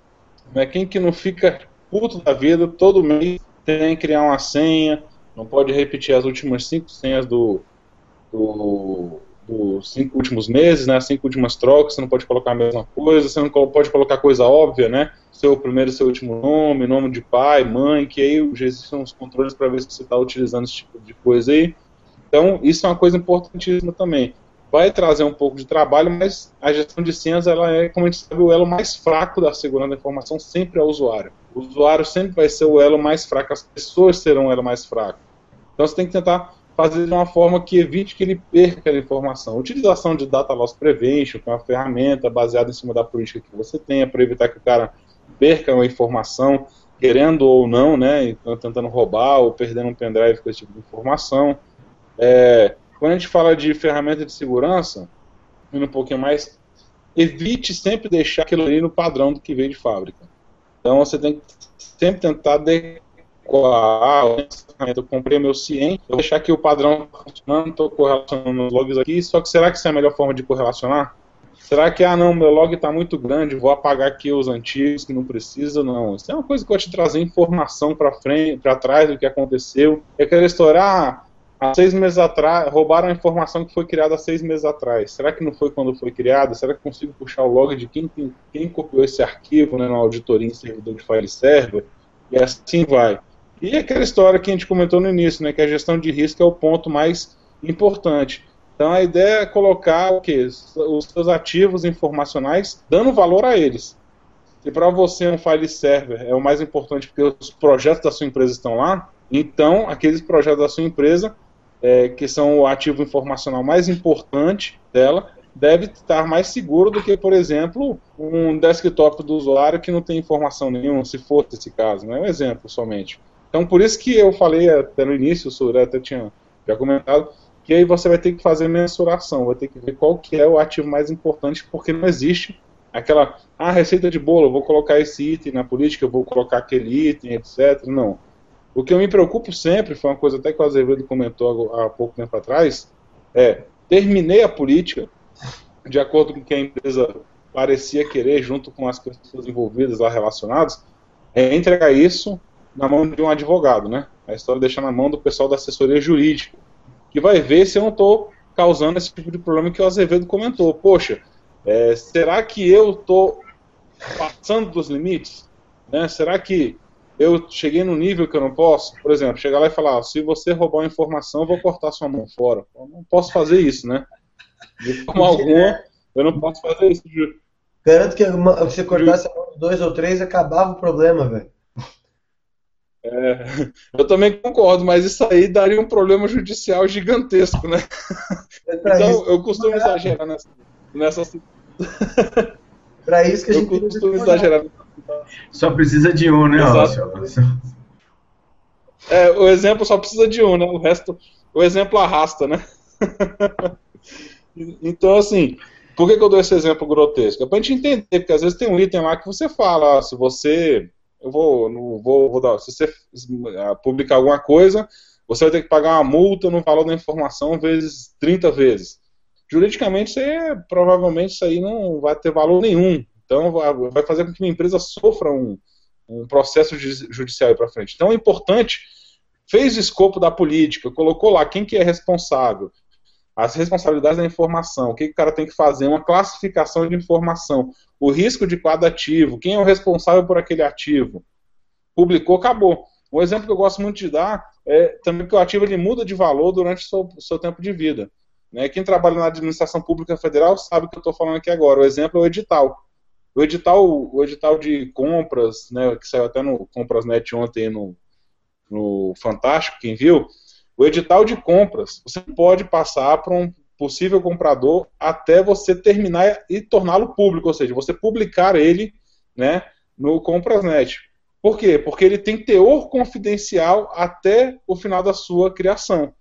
Né? Quem que não fica puto da vida, todo mês tem que criar uma senha, não pode repetir as últimas cinco senhas do, do, dos cinco últimos meses, né, as cinco últimas trocas, você não pode colocar a mesma coisa, você não pode colocar coisa óbvia, né, seu primeiro e seu último nome, nome de pai, mãe, que aí existem os controles para ver se você está utilizando esse tipo de coisa aí. Então, isso é uma coisa importantíssima também vai trazer um pouco de trabalho, mas a gestão de senhas ela é, como a gente sabe, o elo mais fraco da segurança da informação sempre é o usuário. O usuário sempre vai ser o elo mais fraco, as pessoas serão o elo mais fraco. Então você tem que tentar fazer de uma forma que evite que ele perca aquela informação. A utilização de Data Loss Prevention, que é uma ferramenta baseada em cima da política que você tenha, para evitar que o cara perca uma informação, querendo ou não, né, tentando roubar ou perdendo um pendrive com esse tipo de informação. É, quando a gente fala de ferramenta de segurança, indo um pouquinho mais, evite sempre deixar aquilo ali no padrão do que veio de fábrica. Então você tem que sempre tentar adequar. Eu comprei meu CIEM, eu vou deixar aqui o padrão tá funcionando, estou correlacionando os logs aqui, só que será que isso é a melhor forma de correlacionar? Será que, ah não, meu log está muito grande, vou apagar aqui os antigos que não precisa? Não. Isso é uma coisa que vai te trazer informação para frente, para trás do que aconteceu. É aquela história, ah, há seis meses atrás, roubaram a informação que foi criada há seis meses atrás. Será que não foi quando foi criada? Será que consigo puxar o log de quem, quem, copiou esse arquivo né, na auditoria em servidor de file server? E assim vai. E aquela história que a gente comentou no início, né, que a gestão de risco é o ponto mais importante. Então a ideia é colocar o quê? Os seus ativos informacionais, dando valor a eles. e para você um file server é o mais importante porque os projetos da sua empresa estão lá, então aqueles projetos da sua empresa, é, que são o ativo informacional mais importante dela, deve estar mais seguro do que, por exemplo, um desktop do usuário que não tem informação nenhuma, se fosse esse caso, não é um exemplo somente. Então, por isso que eu falei até no início, o Suré até tinha já comentado, que aí você vai ter que fazer mensuração, vai ter que ver qual que é o ativo mais importante, porque não existe aquela, ah, receita de bolo, vou colocar esse item na política, vou colocar aquele item, etc. Não. O que eu me preocupo sempre, foi uma coisa até que o Azevedo comentou há pouco tempo atrás, é, terminei a política de acordo com o que a empresa parecia querer, junto com as pessoas envolvidas lá relacionadas, é entregar isso na mão de um advogado, né? A história deixa na mão do pessoal da assessoria jurídica, que vai ver se eu não estou causando esse tipo de problema que o Azevedo comentou. Poxa, é, será que eu estou passando dos limites? Né? Será que eu cheguei no nível que eu não posso? Por exemplo, chegar lá e falar: se você roubar uma informação, eu vou cortar sua mão fora. Eu não posso fazer isso, né? De forma alguma, eu não posso fazer isso. Garanto que você cortasse a mão de dois ou três, acabava o problema, velho. É, eu também concordo, mas isso aí daria um problema judicial gigantesco, né? É então, isso, eu costumo exagerar nessa. nessa... Para isso que a gente. Eu costumo exagerar. Só precisa de um, né, É, o exemplo só precisa de um, né? O resto, o exemplo arrasta, né? então, assim, por que, que, eu dou esse exemplo grotesco? É pra gente entender, porque às vezes tem um item lá que você fala, ó, se você eu vou, não vou, vou dar, se você ah, publicar alguma coisa, você vai ter que pagar uma multa no valor da informação vezes 30 vezes. Juridicamente, você, provavelmente isso aí não vai ter valor nenhum. Então, vai fazer com que uma empresa sofra um, um processo judicial para frente. Então, é importante, fez o escopo da política, colocou lá quem que é responsável, as responsabilidades da informação, o que, que o cara tem que fazer, uma classificação de informação, o risco de cada ativo, quem é o responsável por aquele ativo. Publicou, acabou. Um exemplo que eu gosto muito de dar é também que o ativo ele muda de valor durante o seu, seu tempo de vida. Né? Quem trabalha na administração pública federal sabe o que eu estou falando aqui agora. O exemplo é o edital. O edital, o edital de compras, né, que saiu até no Comprasnet ontem no, no Fantástico, quem viu, o edital de compras, você pode passar para um possível comprador até você terminar e torná-lo público, ou seja, você publicar ele né, no Comprasnet. Por quê? Porque ele tem teor confidencial até o final da sua criação.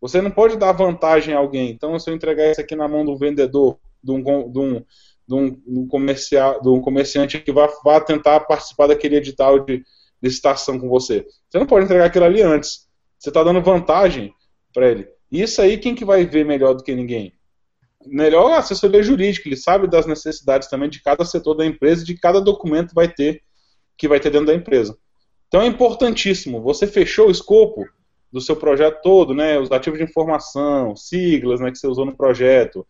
Você não pode dar vantagem a alguém. Então, se eu entregar isso aqui na mão do vendedor, de um, de um, de um, de um, comercial, de um comerciante que vai, vai tentar participar daquele edital de licitação com você, você não pode entregar aquilo ali antes. Você está dando vantagem para ele. Isso aí, quem que vai ver melhor do que ninguém? Melhor a assessoria jurídica, ele sabe das necessidades também de cada setor da empresa, de cada documento vai ter que vai ter dentro da empresa. Então é importantíssimo. Você fechou o escopo do seu projeto todo, né? Os ativos de informação, siglas, né, que você usou no projeto,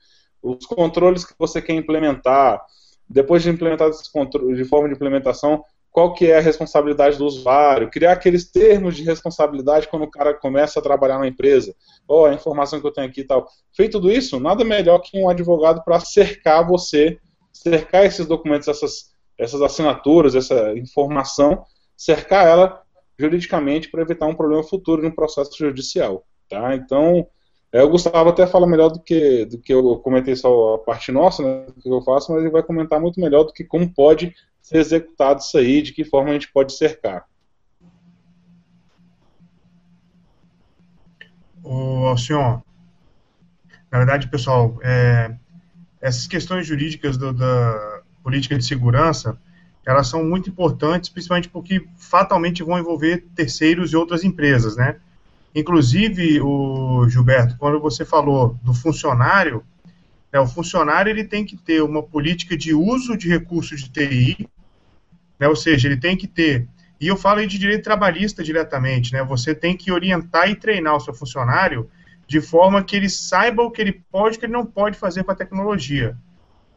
os controles que você quer implementar. Depois de implementar esses controles de forma de implementação, qual que é a responsabilidade do usuário, criar aqueles termos de responsabilidade quando o cara começa a trabalhar na empresa. Oh, a informação que eu tenho aqui e tal. Feito tudo isso, nada melhor que um advogado para cercar você, cercar esses documentos, essas, essas assinaturas, essa informação, cercar ela juridicamente para evitar um problema futuro de um processo judicial. Tá? Então, é, o Gustavo até fala melhor do que, do que eu comentei só a parte nossa, né, do que eu faço, mas ele vai comentar muito melhor do que como pode ser executado isso aí, de que forma a gente pode cercar. O Alcion, na verdade, pessoal, é, essas questões jurídicas do, da política de segurança, elas são muito importantes, principalmente porque fatalmente vão envolver terceiros e outras empresas, né? Inclusive, o Gilberto, quando você falou do funcionário, né, o funcionário ele tem que ter uma política de uso de recursos de TI, né? Ou seja, ele tem que ter. E eu falo aí de direito trabalhista diretamente, né? Você tem que orientar e treinar o seu funcionário de forma que ele saiba o que ele pode e o que ele não pode fazer com a tecnologia.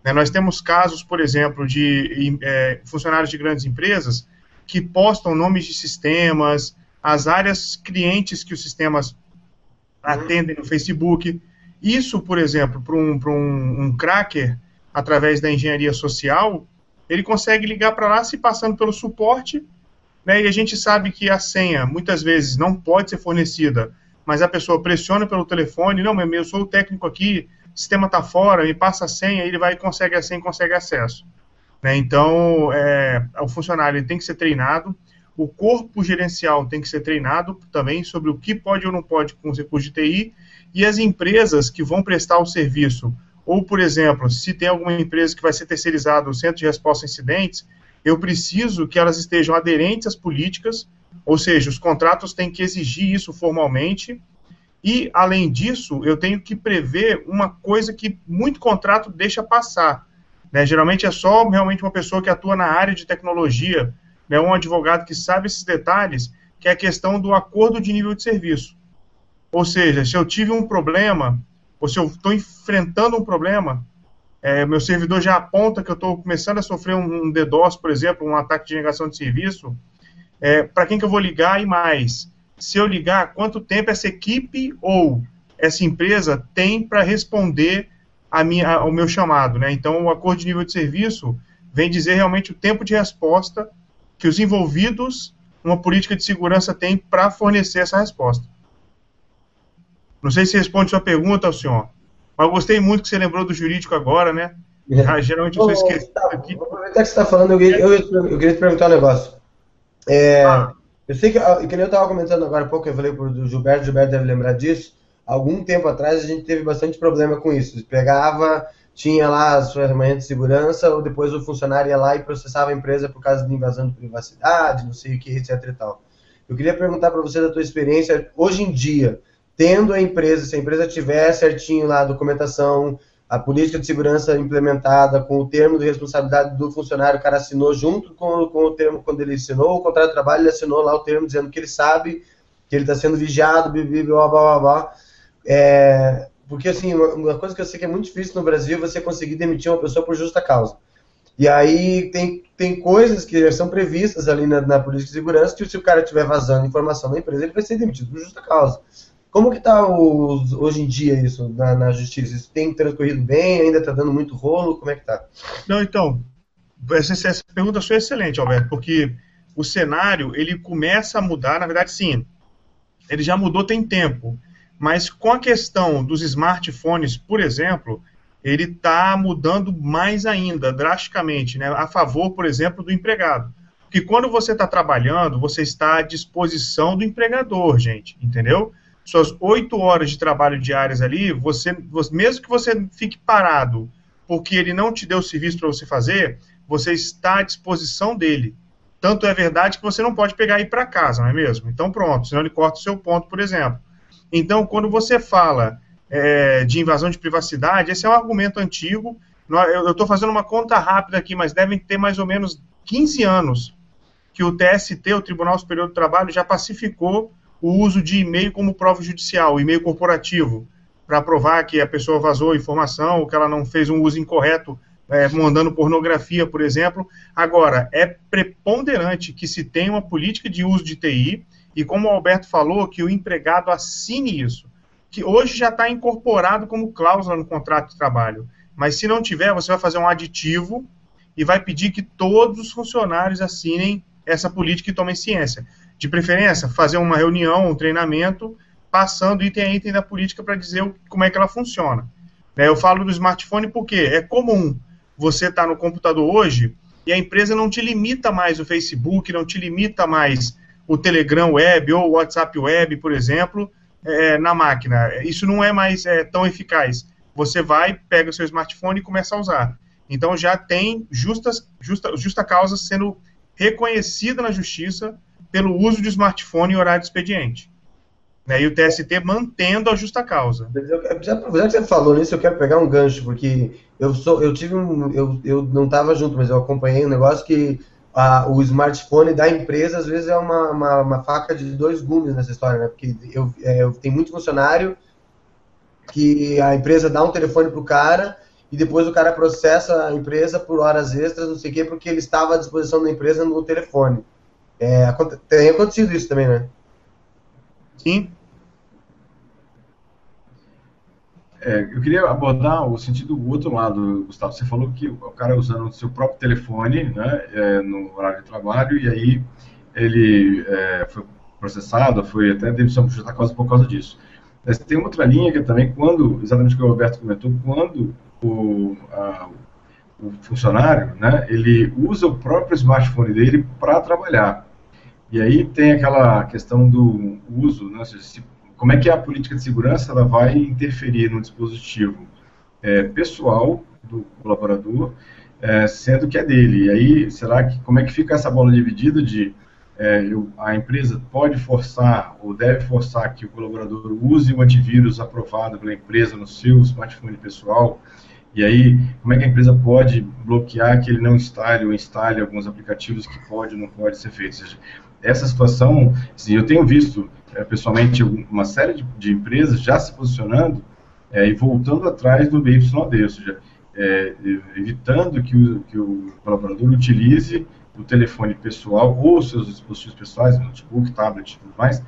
Né? Nós temos casos, por exemplo, de é, funcionários de grandes empresas que postam nomes de sistemas, as áreas clientes que os sistemas atendem no Facebook. Isso, por exemplo, para um, um, um cracker, através da engenharia social, ele consegue ligar para lá se passando pelo suporte, né, e a gente sabe que a senha muitas vezes não pode ser fornecida, mas a pessoa pressiona pelo telefone, não, eu sou o técnico aqui, o sistema está fora, me passa a senha, ele vai consegue a senha consegue acesso. Né, então, é, o funcionário tem que ser treinado, o corpo gerencial tem que ser treinado também sobre o que pode ou não pode com os recursos de TI, e as empresas que vão prestar o serviço ou, por exemplo, se tem alguma empresa que vai ser terceirizada o centro de resposta a incidentes, eu preciso que elas estejam aderentes às políticas, ou seja, os contratos têm que exigir isso formalmente, e, além disso, eu tenho que prever uma coisa que muito contrato deixa passar. Né? Geralmente é só realmente uma pessoa que atua na área de tecnologia, né? um advogado que sabe esses detalhes, que é a questão do acordo de nível de serviço. Ou seja, se eu tive um problema ou se eu estou enfrentando um problema, é, meu servidor já aponta que eu estou começando a sofrer um, um, DDoS, por exemplo, um ataque de negação de serviço, é, para quem que eu vou ligar e mais? Se eu ligar, quanto tempo essa equipe ou essa empresa tem para responder a minha, ao meu chamado, né? Então, o acordo de nível de serviço vem dizer realmente o tempo de resposta que os envolvidos numa política de segurança têm para fornecer essa resposta. Não sei se responde sua pergunta, senhor, mas gostei muito que você lembrou do jurídico agora, né? É. Ah, geralmente eu sou esquecido tá, aqui. Vou aproveitar que você está falando, eu, eu, eu, queria te perguntar um negócio. É, ah. Eu sei que, que nem eu estava comentando agora há pouco, eu falei para o Gilberto, o Gilberto deve lembrar disso. Algum tempo atrás a gente teve bastante problema com isso. Pegava, tinha lá as ferramentas de segurança, ou depois o funcionário ia lá e processava a empresa por causa de invasão de privacidade, não sei o que, etc e tal. Eu queria perguntar para você da tua experiência, hoje em dia, tendo a empresa, se a empresa tiver certinho lá a documentação, a política de segurança implementada, com o termo de responsabilidade do funcionário, o cara assinou junto com, com o termo, quando ele assinou o contrato de trabalho, ele assinou lá o termo dizendo que ele sabe que ele está sendo vigiado, blá, blá, blá, blá. É, porque, assim, uma coisa que eu sei que é muito difícil no Brasil é você conseguir demitir uma pessoa por justa causa. E aí tem, tem coisas que são previstas ali na, na política de segurança que se o cara estiver vazando informação da empresa, ele vai ser demitido por justa causa. Como que está hoje em dia isso na, na, justiça? Isso tem transcorrido bem? Ainda está dando muito rolo? Como é que está? Não, então, essa, essa pergunta foi excelente, Alberto, porque o cenário ele começa a mudar, na verdade, sim, ele já mudou tem tempo, mas com a questão dos smartphones, por exemplo, ele está mudando mais ainda, drasticamente, né, a favor, por exemplo, do empregado. Porque quando você está trabalhando, você está à disposição do empregador, gente, entendeu? suas oito horas de trabalho diárias ali, você, você, mesmo que você fique parado porque ele não te deu o serviço para você fazer, você está à disposição dele. Tanto é verdade que você não pode pegar e ir para casa, não é mesmo? Então pronto, senão ele corta o seu ponto, por exemplo. Então, quando você fala é, de invasão de privacidade, esse é um argumento antigo. Eu estou fazendo uma conta rápida aqui, mas devem ter mais ou menos 15 anos que o TST, o Tribunal Superior do Trabalho, já pacificou o uso de e-mail como prova judicial, e-mail corporativo, para provar que a pessoa vazou informação que ela não fez um uso incorreto, é, mandando pornografia, por exemplo. Agora, é preponderante que se tenha uma política de uso de TI e, como o Alberto falou, que o empregado assine isso, que hoje já está incorporado como cláusula no contrato de trabalho. Mas se não tiver, você vai fazer um aditivo e vai pedir que todos os funcionários assinem essa política e tomem ciência de preferência, fazer uma reunião, um treinamento, passando item a item da política para dizer como é que ela funciona. Né, eu falo do smartphone porque é comum você estar tá no computador hoje e a empresa não te limita mais o Facebook, não te limita mais o Telegram Web ou o WhatsApp Web, por exemplo, é, na máquina. Isso não é mais é, tão eficaz. Você vai, pega o seu smartphone e começa a usar. Então já tem justas, justa, justa causa sendo reconhecida na justiça pelo uso de smartphone em horário de expediente. Né, e o TST mantendo a justa causa. Já, já que você falou nisso, eu quero pegar um gancho, porque eu sou, eu tive um, eu, eu não estava junto, mas eu acompanhei um negócio que o smartphone da empresa às vezes é uma, uma, uma, faca de dois gumes nessa história, né? Porque eu, é, eu tenho muito funcionário que a empresa dá um telefone pro cara e depois o cara processa a empresa por horas extras, não sei o quê, porque ele estava à disposição da empresa no telefone. É, tem acontecido isso também, né? Sim. É, eu queria abordar o sentido do outro lado, Gustavo. Você falou que o cara usando o seu próprio telefone né, é, no horário de trabalho e aí ele é, foi processado, foi até demissão por justa causa por causa disso. Mas tem outra linha que é também quando, exatamente o que o Roberto comentou, quando o, a, o funcionário, né, ele usa o próprio smartphone dele para trabalhar. E aí tem aquela questão do uso, né, seja, se, como é que a política de segurança ela vai interferir no dispositivo é, pessoal do colaborador, é, sendo que é dele. E aí, será que como é que fica essa bola dividida de é, eu, a empresa pode forçar ou deve forçar que o colaborador use o antivírus aprovado pela empresa no seu smartphone pessoal? E aí, como é que a empresa pode bloquear que ele não instale ou instale alguns aplicativos que pode ou não pode ser feito? Ou seja, essa situação, assim, eu tenho visto pessoalmente uma série de, de, empresas já se posicionando é, e voltando atrás do BYD, ou seja, é, evitando que o, que o colaborador utilize o telefone pessoal ou seus dispositivos pessoais, notebook, tablet e tudo mais,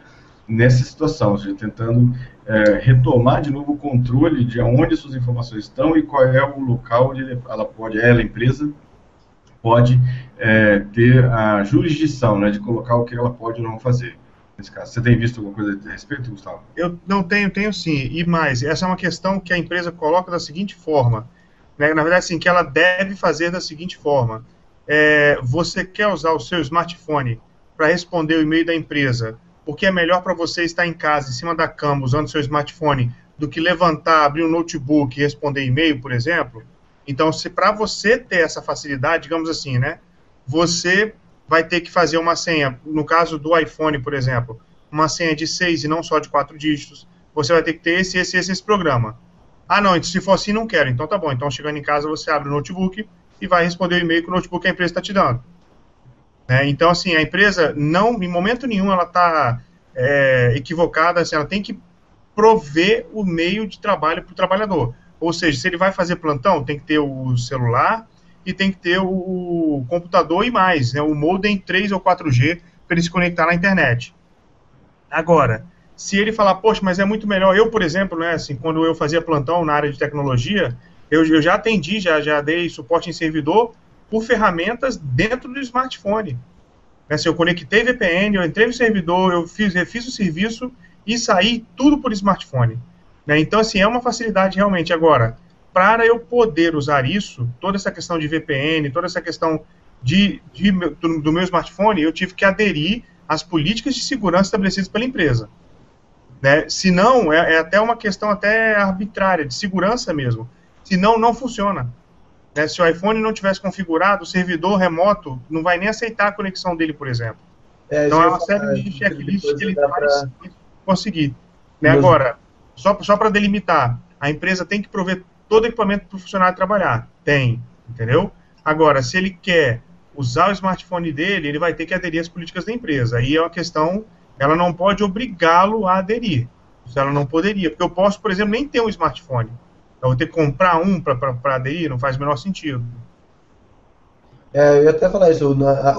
nessa situação, ou seja, tentando é, retomar de novo o controle de onde suas informações estão e qual é o local onde ela pode, ela, a empresa, pode é, ter a jurisdição né, de colocar o que ela pode ou não fazer. Nesse caso. Você tem visto alguma coisa a respeito, Gustavo? Eu não tenho, tenho sim. E mais, essa é uma questão que a empresa coloca da seguinte forma. Né, na verdade, assim, que ela deve fazer da seguinte forma é, você quer usar o seu smartphone para responder o e-mail da empresa, porque é melhor para você estar em casa, em cima da cama, usando seu smartphone, do que levantar, abrir um notebook e responder e-mail, por exemplo. Então, se para você ter essa facilidade, digamos assim, né, você vai ter que fazer uma senha, no caso do iPhone, por exemplo, uma senha de seis e não só de quatro dígitos. Você vai ter que ter esse, esse, esse, esse programa. Ah, não, se for assim, não quero. Então tá bom. Então, chegando em casa, você abre o notebook, e vai responder o e-mail que o notebook que a empresa está te dando. É, então, assim, a empresa não, em momento nenhum, ela está é, equivocada, assim, ela tem que prover o meio de trabalho para o trabalhador. Ou seja, se ele vai fazer plantão, tem que ter o celular e tem que ter o computador e mais, né, o modem 3 ou 4G para ele se conectar na internet. Agora, se ele falar, poxa, mas é muito melhor, eu, por exemplo, né, assim, quando eu fazia plantão na área de tecnologia, eu, eu já atendi, já, já dei suporte em servidor por ferramentas dentro do smartphone. Né, se eu conectei VPN, eu entrei no servidor, eu fiz, refiz o serviço e saí tudo por smartphone. Né? Então, assim, é uma facilidade realmente. Agora, para eu poder usar isso, toda essa questão de VPN, toda essa questão de, de do, do, meu smartphone, eu tive que aderir às políticas de segurança estabelecidas pela empresa. Né? Se não, é, é até uma questão até arbitrária, de segurança mesmo. Senão, não funciona. Né? Se o iPhone não tivesse configurado, o servidor remoto não vai nem aceitar a conexão dele, por exemplo. É, então, é uma série de checklists que ele faz pra... conseguir. Né? Agora, só, só para delimitar, a empresa tem que prover todo equipamento para o funcionário trabalhar. Tem, entendeu? Agora, se ele quer usar o smartphone dele, ele vai ter que aderir às políticas da empresa. Aí é uma questão, ela não pode obrigá-lo a aderir. Ela não poderia, porque eu posso, por exemplo, nem ter um smartphone. Eu vou ter que comprar um para aderir, não faz o menor sentido. É, eu ia até falar isso.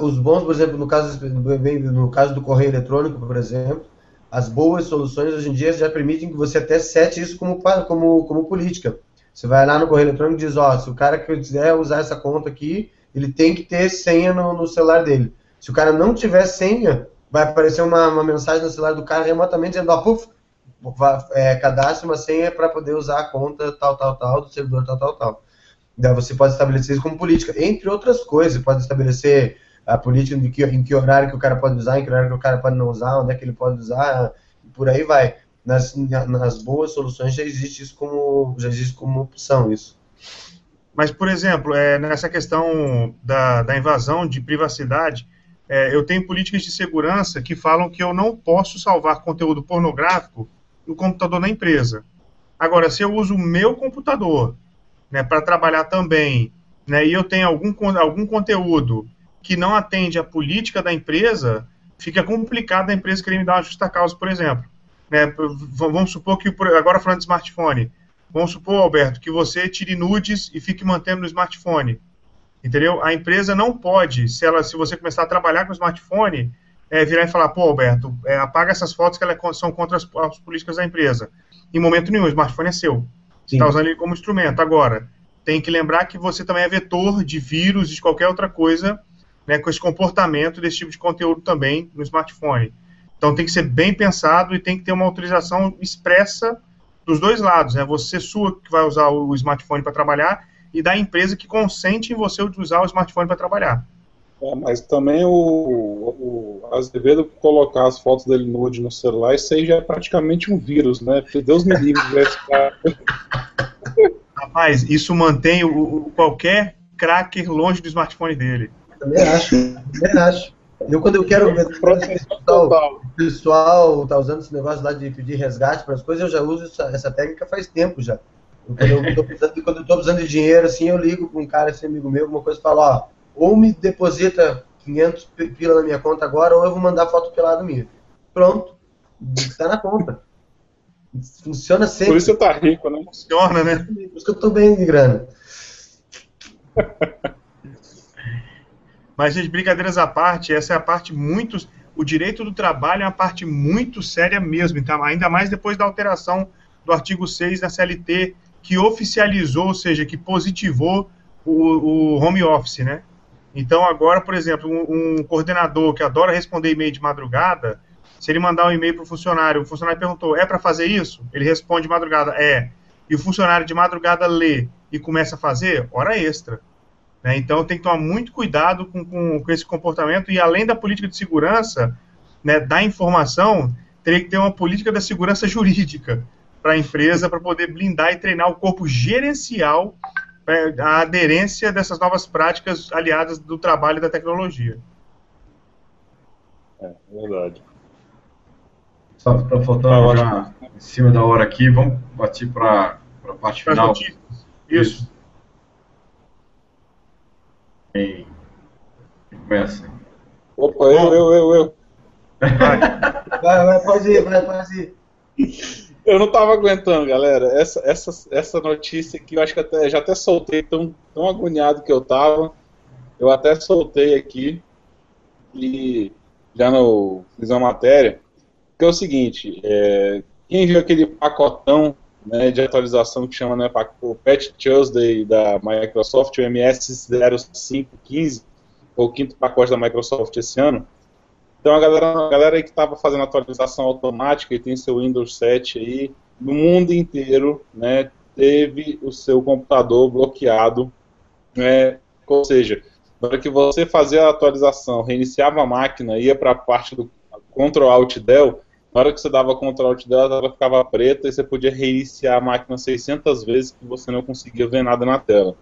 Os bons, por exemplo, no caso, no caso do correio eletrônico, por exemplo, as boas soluções hoje em dia já permitem que você até sete isso como, como, como política. Você vai lá no correio eletrônico e diz, ó, se o cara que quiser usar essa conta aqui, ele tem que ter senha no, no celular dele. Se o cara não tiver senha, vai aparecer uma, uma mensagem no celular do cara remotamente dizendo, ó, puf, é, cadastre uma senha para poder usar a conta tal, tal, tal, do servidor tal, tal, tal. Daí você pode estabelecer isso como política. Entre outras coisas, pode estabelecer a política de que, em que horário que o cara pode usar, em que horário que o cara pode não usar, onde é que ele pode usar, por aí vai. Nas, nas boas soluções já existe isso como, já existe como opção isso. Mas, por exemplo, é, nessa questão da, da invasão de privacidade, é, eu tenho políticas de segurança que falam que eu não posso salvar conteúdo pornográfico no computador na empresa. Agora, se eu uso o meu computador né, para trabalhar também, né, e eu tenho algum, algum conteúdo que não atende à política da empresa, fica complicado a empresa querer me dar uma justa causa, por exemplo. Né, vamos supor que, agora falando de smartphone, vamos supor, Alberto, que você tire nudes e fique mantendo no smartphone. Entendeu? A empresa não pode, se, ela, se você começar a trabalhar com o smartphone, é, virar e falar, pô, Alberto, é, apaga essas fotos que elas são contra as, as, políticas da empresa. Em momento nenhum, o smartphone é seu. está usando ele como instrumento. Agora, tem que lembrar que você também é vetor de vírus, de qualquer outra coisa, né, com esse comportamento desse tipo de conteúdo também no smartphone. Então tem que ser bem pensado e tem que ter uma autorização expressa dos dois lados, né? Você sua que vai usar o smartphone para trabalhar e da empresa que consente em você usar o smartphone para trabalhar. É, mas também o, o Azevedo colocar as fotos dele nude no celular, isso aí já é praticamente um vírus, né? Porque Deus me livre Rapaz, isso mantém o, o, qualquer cracker longe do smartphone dele. Também acho, também acho. Eu, quando eu quero ver o pessoal tá usando esse negócio lá de pedir resgate para as coisas, eu já uso essa, essa técnica faz tempo já. Quando eu estou precisando, quando eu tô precisando de dinheiro, assim, eu ligo para um cara, esse amigo meu, alguma coisa, e falo, ó, ou me deposita 500 pila na minha conta agora, ou eu vou mandar foto pelada minha. Pronto. Está na conta. Funciona sempre. Por isso você tá rico, né? Funciona, né? Por isso que eu tô bem de grana. Mas, gente, brincadeiras à parte, essa é a parte muito. O direito do trabalho é uma parte muito séria mesmo, então, ainda mais depois da alteração do artigo 6 da CLT, que oficializou, ou seja, que positivou o, o home office, né? Então, agora, por exemplo, um, um coordenador que adora responder e-mail de madrugada, se ele mandar um e-mail para o funcionário, o funcionário perguntou, é para fazer isso? Ele responde de madrugada, é. E o funcionário de madrugada lê e começa a fazer, hora extra. Né? Então tem que tomar muito cuidado com, com, com, esse comportamento e além da política de segurança né, da informação, teria que ter uma política da segurança jurídica para a empresa para poder blindar e treinar o corpo gerencial é, a aderência dessas novas práticas aliadas do trabalho e da tecnologia. É, verdade. Só para faltar ah, já em cima da hora aqui, vamos partir para a parte final. Isso. Isso. Quem começa? Opa, eu, eu, eu, eu. Vai, vai, pode ir, vai, pode ir. Eu não tava aguentando, galera. Essa, essa, essa notícia aqui, eu acho que até, já até soltei, tão, tão agoniado que eu tava. Eu até soltei aqui e já no, fiz uma matéria. Que é o seguinte, é, quem viu aquele pacotão né, de atualização que chama né, o Patch Tuesday da Microsoft, o MS 0515, o quinto pacote da Microsoft esse ano. Então a galera, a galera que estava fazendo atualização automática e tem seu Windows 7 aí, no mundo inteiro, né, teve o seu computador bloqueado, né, ou seja, na hora que você fazia a atualização, reiniciava a máquina, ia para a parte do Ctrl Alt Del, na hora que você dava Ctrl Alt dela, ela ficava preta e você podia reiniciar a máquina 600 vezes que você não conseguia ver nada na tela.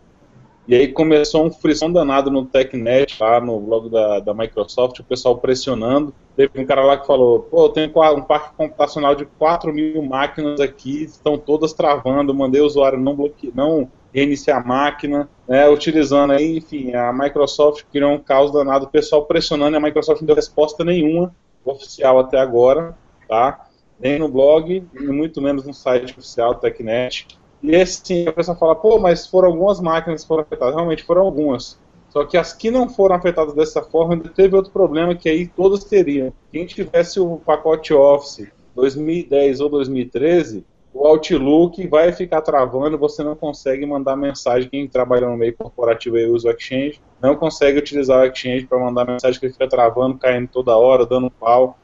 E aí começou um frição danado no TechNet, lá no blog da, da Microsoft, o pessoal pressionando. Teve um cara lá que falou, pô, eu tenho um parque computacional de 4 mil máquinas aqui, estão todas travando, mandei o usuário não não reiniciar a máquina, né, utilizando aí, enfim, a Microsoft criou um caos danado, o pessoal pressionando e a Microsoft não deu resposta nenhuma oficial até agora tá? Nem no blog, e muito menos no site oficial do TechNet. E assim, a pessoa fala, pô, mas foram algumas máquinas que foram afetadas. Realmente foram algumas. Só que as que não foram afetadas dessa forma, ainda teve outro problema que aí todas teriam. Quem tivesse o pacote Office 2010 ou 2013, o Outlook vai ficar travando, você não consegue mandar mensagem. Quem trabalha no meio corporativo e usa o Exchange, não consegue utilizar o Exchange para mandar mensagem que fica travando, caindo toda hora, dando pau.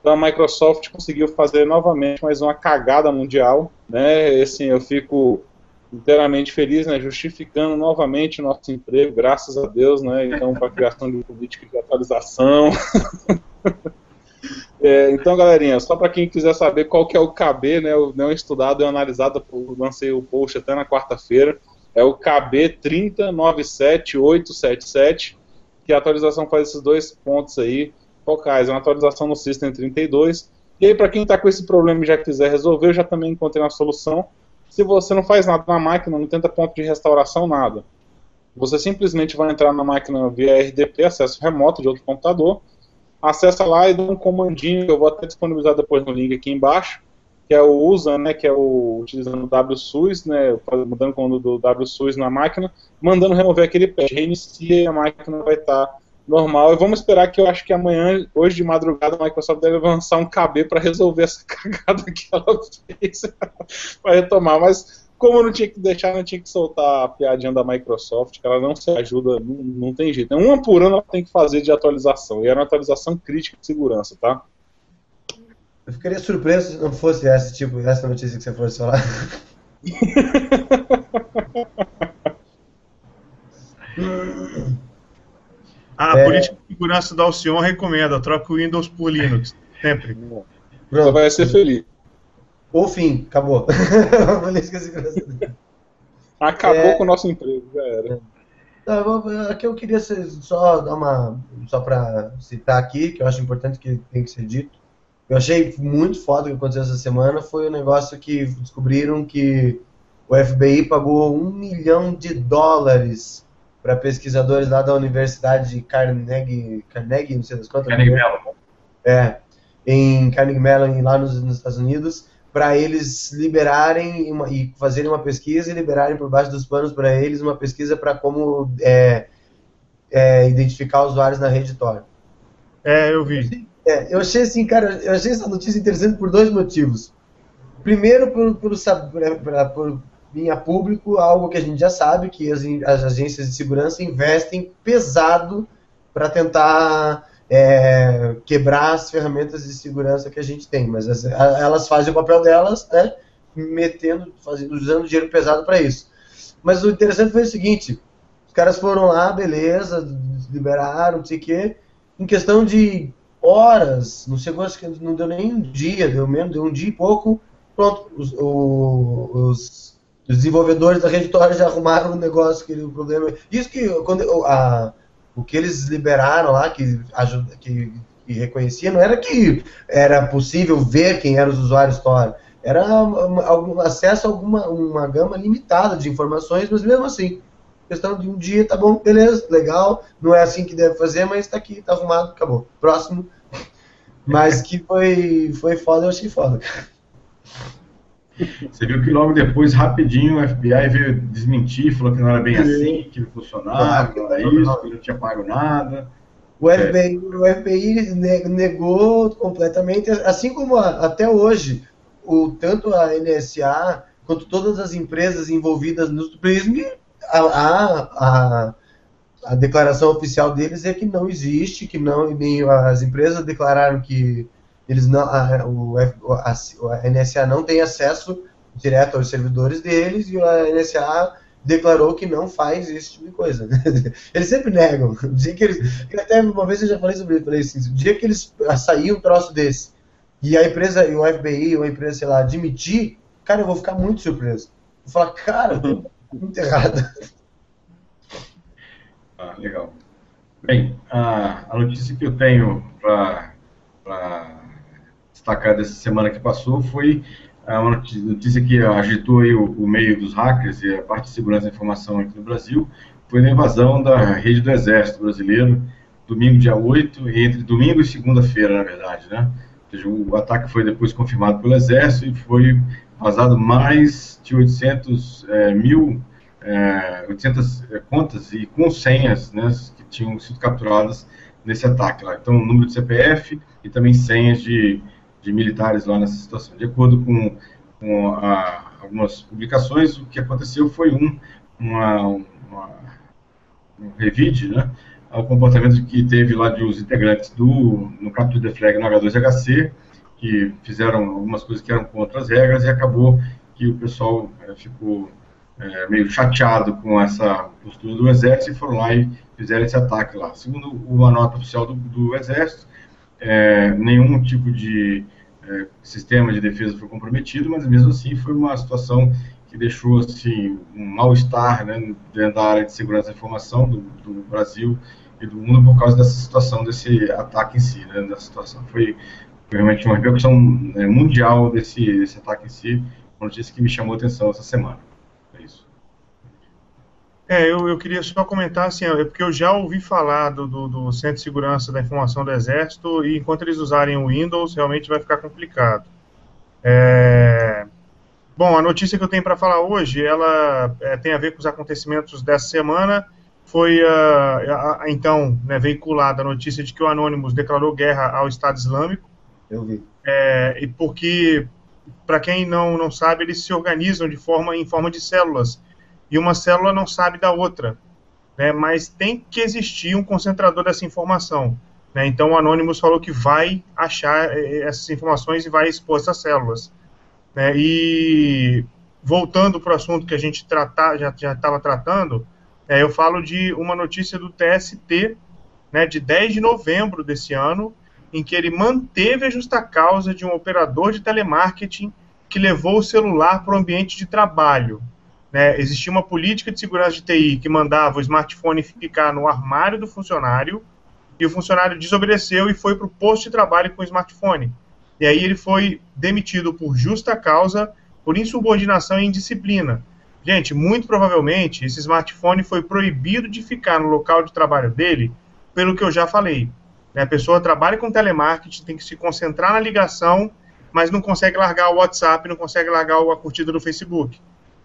Então a Microsoft conseguiu fazer novamente mais uma cagada mundial, né? Assim, eu fico inteiramente feliz, né? Justificando novamente o nosso emprego, graças a Deus, né? Então, para a criação de política de atualização. é, então, galerinha, só para quem quiser saber qual que é o KB, né? O não estudado e analisado, eu lancei o post até na quarta-feira. É o KB 3097877, que a atualização faz esses dois pontos aí focais. É uma atualização no System 32. E aí, para quem está com esse problema e já quiser resolver, eu já também encontrei uma solução. Se você não faz nada na máquina, não tenta ponto de restauração, nada. Você simplesmente vai entrar na máquina via RDP, acesso remoto de outro computador, acessa lá e dá um comandinho, que eu vou até disponibilizar depois no link aqui embaixo, que é o USA, né, que é o utilizando o WSUS, né, mudando o comando do WSUS na máquina, mandando remover aquele patch, reinicia e a máquina vai estar tá normal. E vamos esperar que eu acho que amanhã, hoje de madrugada, a Microsoft deve lançar um KB para resolver essa cagada que ela fez para retomar. Mas como eu não tinha que deixar, não tinha que soltar a piadinha da Microsoft, que ela não se ajuda, não, não tem jeito. Uma por ano ela tem que fazer de atualização. E era uma atualização crítica de segurança, tá? Eu ficaria surpreso se não fosse essa, tipo, essa notícia que você fosse falar. a é... política de segurança da Alcion recomenda, troca o Windows por Linux, sempre. Pronto. Você vai ser feliz. Ou fim, acabou. acabou é... com o nosso emprego, já era. aqui eu queria só dar uma. Só para citar aqui, que eu acho importante que tem que ser dito. Eu achei muito foda o que aconteceu essa semana. Foi o um negócio que descobriram que o FBI pagou um milhão de dólares para pesquisadores lá da Universidade de Carnegie, Carnegie, não sei das quantas. Carnegie Mellon. É, em Carnegie Mellon, lá nos, nos Estados Unidos, para eles liberarem uma, e fazerem uma pesquisa e liberarem por baixo dos panos para eles uma pesquisa para como é, é, identificar usuários na rede Tor. É, eu vi. É, eu achei assim, cara, eu achei essa notícia interessante por dois motivos. Primeiro, por, por, por, por vir a público algo que a gente já sabe, que as, as agências de segurança investem pesado para tentar é, quebrar as ferramentas de segurança que a gente tem, mas as, elas fazem o papel delas, né, metendo, fazendo, usando dinheiro pesado para isso. Mas o interessante foi o seguinte: os caras foram lá, beleza, liberaram, não sei o quê, em questão de horas, não sei quantos, não deu nem um dia, deu menos, deu um dia e pouco, pronto, os, os, os desenvolvedores da rede já arrumaram o negócio, que o problema. Isso que quando a, o que eles liberaram lá, que, ajuda, que, que reconhecia, não era que era possível ver quem eram os usuários Tor. Era algum, acesso a alguma, uma gama limitada de informações, mas mesmo assim, questão de um dia, tá bom, beleza, legal, não é assim que deve fazer, mas tá aqui, tá arrumado, acabou. Próximo. Mas que foi, foi foda, eu achei foda. Você viu que logo depois, rapidinho, o FBI veio desmentir, falou que não era bem assim, que funcionava, não era isso, que não tinha pago nada. O FBI, o FBI negou completamente, assim como até hoje, o, tanto a NSA quanto todas as empresas envolvidas no PRISM, a, a, a, a, declaração oficial deles é que não existe, que não, nem as empresas declararam que eles não, a, o, a, a NSA não tem acesso direto aos servidores deles e a NSA declarou que não faz esse tipo de coisa. eles sempre negam. O dia que eles, até uma vez eu já falei sobre isso, falei assim, o dia que eles sair um troço desse e a empresa, e o FBI, ou a empresa, sei lá, admitir, cara, eu vou ficar muito surpreso. Vou falar, cara, muito errado. Ah, legal. Bem, a, a notícia que eu tenho para destacar dessa semana que passou foi uma notícia que agitou o, o, meio dos hackers e a parte de segurança da informação aqui no Brasil, foi a invasão da rede do Exército Brasileiro, domingo dia 8, entre domingo e segunda-feira, na verdade, né? Ou seja, o ataque foi depois confirmado pelo Exército e foi vazado mais de 800 é, mil, é, 800 é, contas e com senhas né, que tinham sido capturadas nesse ataque lá. Então, número de CPF e também senhas de de militares lá nessa situação. De acordo com, com a, algumas publicações, o que aconteceu foi um, uma, uma, um revide, né, ao comportamento que teve lá de os integrantes do no Capture the Flag no H2HC, que fizeram algumas coisas que eram contra as regras e acabou que o pessoal é, ficou é, meio chateado com essa postura do Exército e foram lá e fizeram esse ataque lá. Segundo uma nota oficial do, do Exército, é, nenhum tipo de é, sistema de defesa foi comprometido, mas mesmo assim foi uma situação que deixou assim, um mal-estar né, dentro da área de segurança da informação do, do, Brasil e do mundo por causa dessa situação, desse ataque em si, né, dessa situação. Foi, foi realmente uma repercussão né, mundial desse, desse ataque em si, uma notícia que me chamou a atenção essa semana. É, eu, eu queria só comentar assim, é porque eu já ouvi falar do, do, do, Centro de Segurança da Informação do Exército e enquanto eles usarem o Windows, realmente vai ficar complicado. É... Bom, a notícia que eu tenho para falar hoje, ela é, tem a ver com os acontecimentos dessa semana. Foi, uh, então, né, veiculada a notícia de que o Anonymous declarou guerra ao Estado Islâmico. Eu vi. É, e porque para quem não, não sabe, eles se organizam de forma em forma de células. E uma célula não sabe da outra. Né? Mas tem que existir um concentrador dessa informação. Né? Então o Anonymous falou que vai achar eh, essas informações e vai expor essas células. Né? E voltando para o assunto que a gente tratar, já estava tratando, é, eu falo de uma notícia do TST, né, de 10 de novembro desse ano, em que ele manteve a justa causa de um operador de telemarketing que levou o celular para o ambiente de trabalho. Né? Existia uma política de segurança de TI que mandava o smartphone ficar no armário do funcionário e o funcionário desobedeceu e foi para o posto de trabalho com o smartphone. E aí ele foi demitido por justa causa, por insubordinação e indisciplina. Gente, muito provavelmente esse smartphone foi proibido de ficar no local de trabalho dele, pelo que eu já falei. Né? A pessoa trabalha com telemarketing, tem que se concentrar na ligação, mas não consegue largar o WhatsApp, não consegue largar a curtida do Facebook.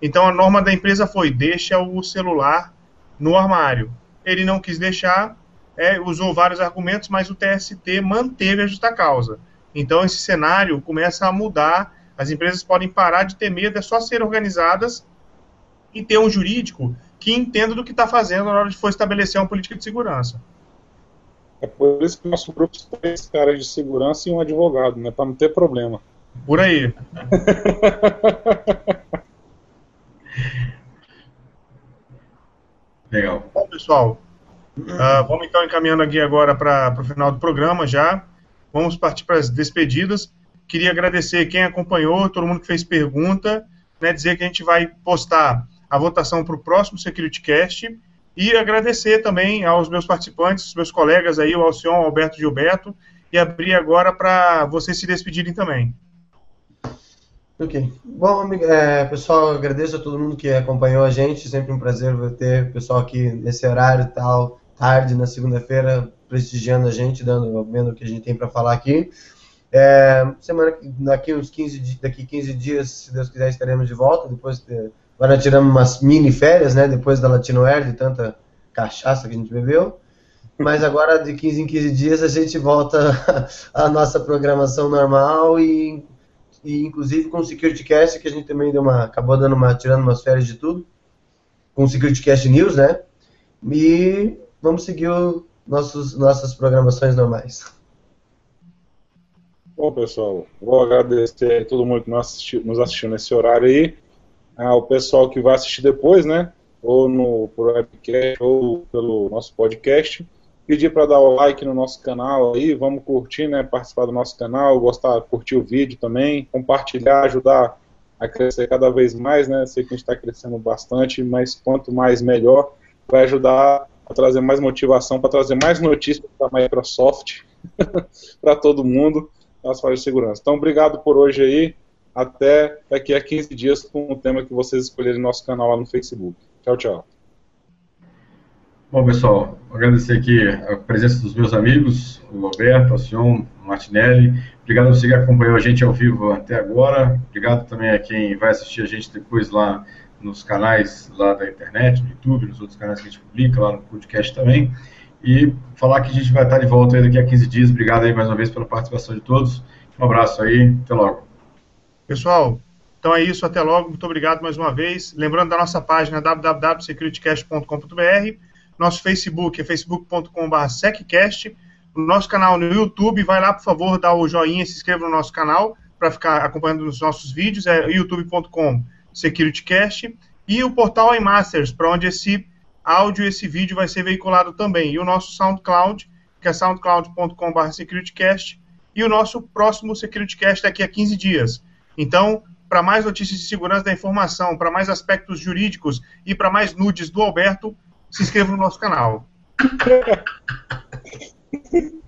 Então a norma da empresa foi: deixa o celular no armário. Ele não quis deixar, é, usou vários argumentos, mas o TST manteve a justa causa. Então esse cenário começa a mudar. As empresas podem parar de ter medo, é só ser organizadas e ter um jurídico que entenda do que está fazendo na hora de for estabelecer uma política de segurança. É por isso que nosso grupo tem três caras de segurança e um advogado, né? Para não ter problema. Por aí. Legal. Bom, pessoal, uh, vamos então encaminhando aqui agora para o final do programa já. Vamos partir para as despedidas. Queria agradecer quem acompanhou, todo mundo que fez pergunta, né, dizer que a gente vai postar a votação para o próximo SecurityCast e agradecer também aos meus participantes, meus colegas aí, o Alcion, o Alberto Gilberto, e abrir agora para vocês se despedirem também. Ok. Bom, é, pessoal, agradeço a todo mundo que acompanhou a gente. Sempre um prazer ter o pessoal aqui nesse horário tal, tarde, na segunda-feira, prestigiando a gente, dando, vendo o que a gente tem para falar aqui. É, semana daqui uns 15 daqui 15 dias, se Deus quiser, estaremos de volta. Depois de, agora tiramos umas mini férias, né? Depois da Latino Air, de tanta cachaça que a gente bebeu. Mas agora de 15 em 15 dias a gente volta à nossa programação normal e e inclusive com o SecurityCast, que a gente também deu uma, acabou dando uma, tirando umas férias de tudo, com o SecurityCast News, né? E vamos seguir nossos, nossas programações normais. Bom, pessoal, vou agradecer a todo mundo que nos assistiu, nos assistiu nesse horário aí, ao pessoal que vai assistir depois, né? Ou no por webcast, ou pelo nosso podcast pedir para dar o like no nosso canal aí, vamos curtir, né, participar do nosso canal, gostar, curtir o vídeo também, compartilhar, ajudar a crescer cada vez mais, né, sei que a gente está crescendo bastante, mas quanto mais melhor, vai ajudar a trazer mais motivação, para trazer mais notícias da Microsoft para todo mundo nas áreas de segurança. Então, obrigado por hoje aí, até daqui a 15 dias com o tema que vocês escolherem no nosso canal lá no Facebook. Tchau, tchau. Bom, pessoal, agradecer aqui a presença dos meus amigos, o Roberto, o Sion, o Martinelli. Obrigado a você que acompanhou a gente ao vivo até agora. Obrigado também a quem vai assistir a gente depois lá nos canais lá da internet, no YouTube, nos outros canais que a gente publica, lá no podcast também. E falar que a gente vai estar de volta aí daqui a 15 dias. Obrigado aí mais uma vez pela participação de todos. Um abraço aí, até logo. Pessoal, então é isso, até logo. Muito obrigado mais uma vez. Lembrando da nossa página www.securitycast.com.br nosso Facebook é facebook.com.br seccast. O nosso canal no YouTube, vai lá, por favor, dá o joinha, se inscreva no nosso canal para ficar acompanhando os nossos vídeos, é youtube.com securitycast. E o portal iMasters, para onde esse áudio e esse vídeo vai ser veiculado também. E o nosso SoundCloud, que é soundcloud.com.br securitycast. E o nosso próximo SecurityCast daqui a 15 dias. Então, para mais notícias de segurança da informação, para mais aspectos jurídicos e para mais nudes do Alberto, se inscreva no nosso canal.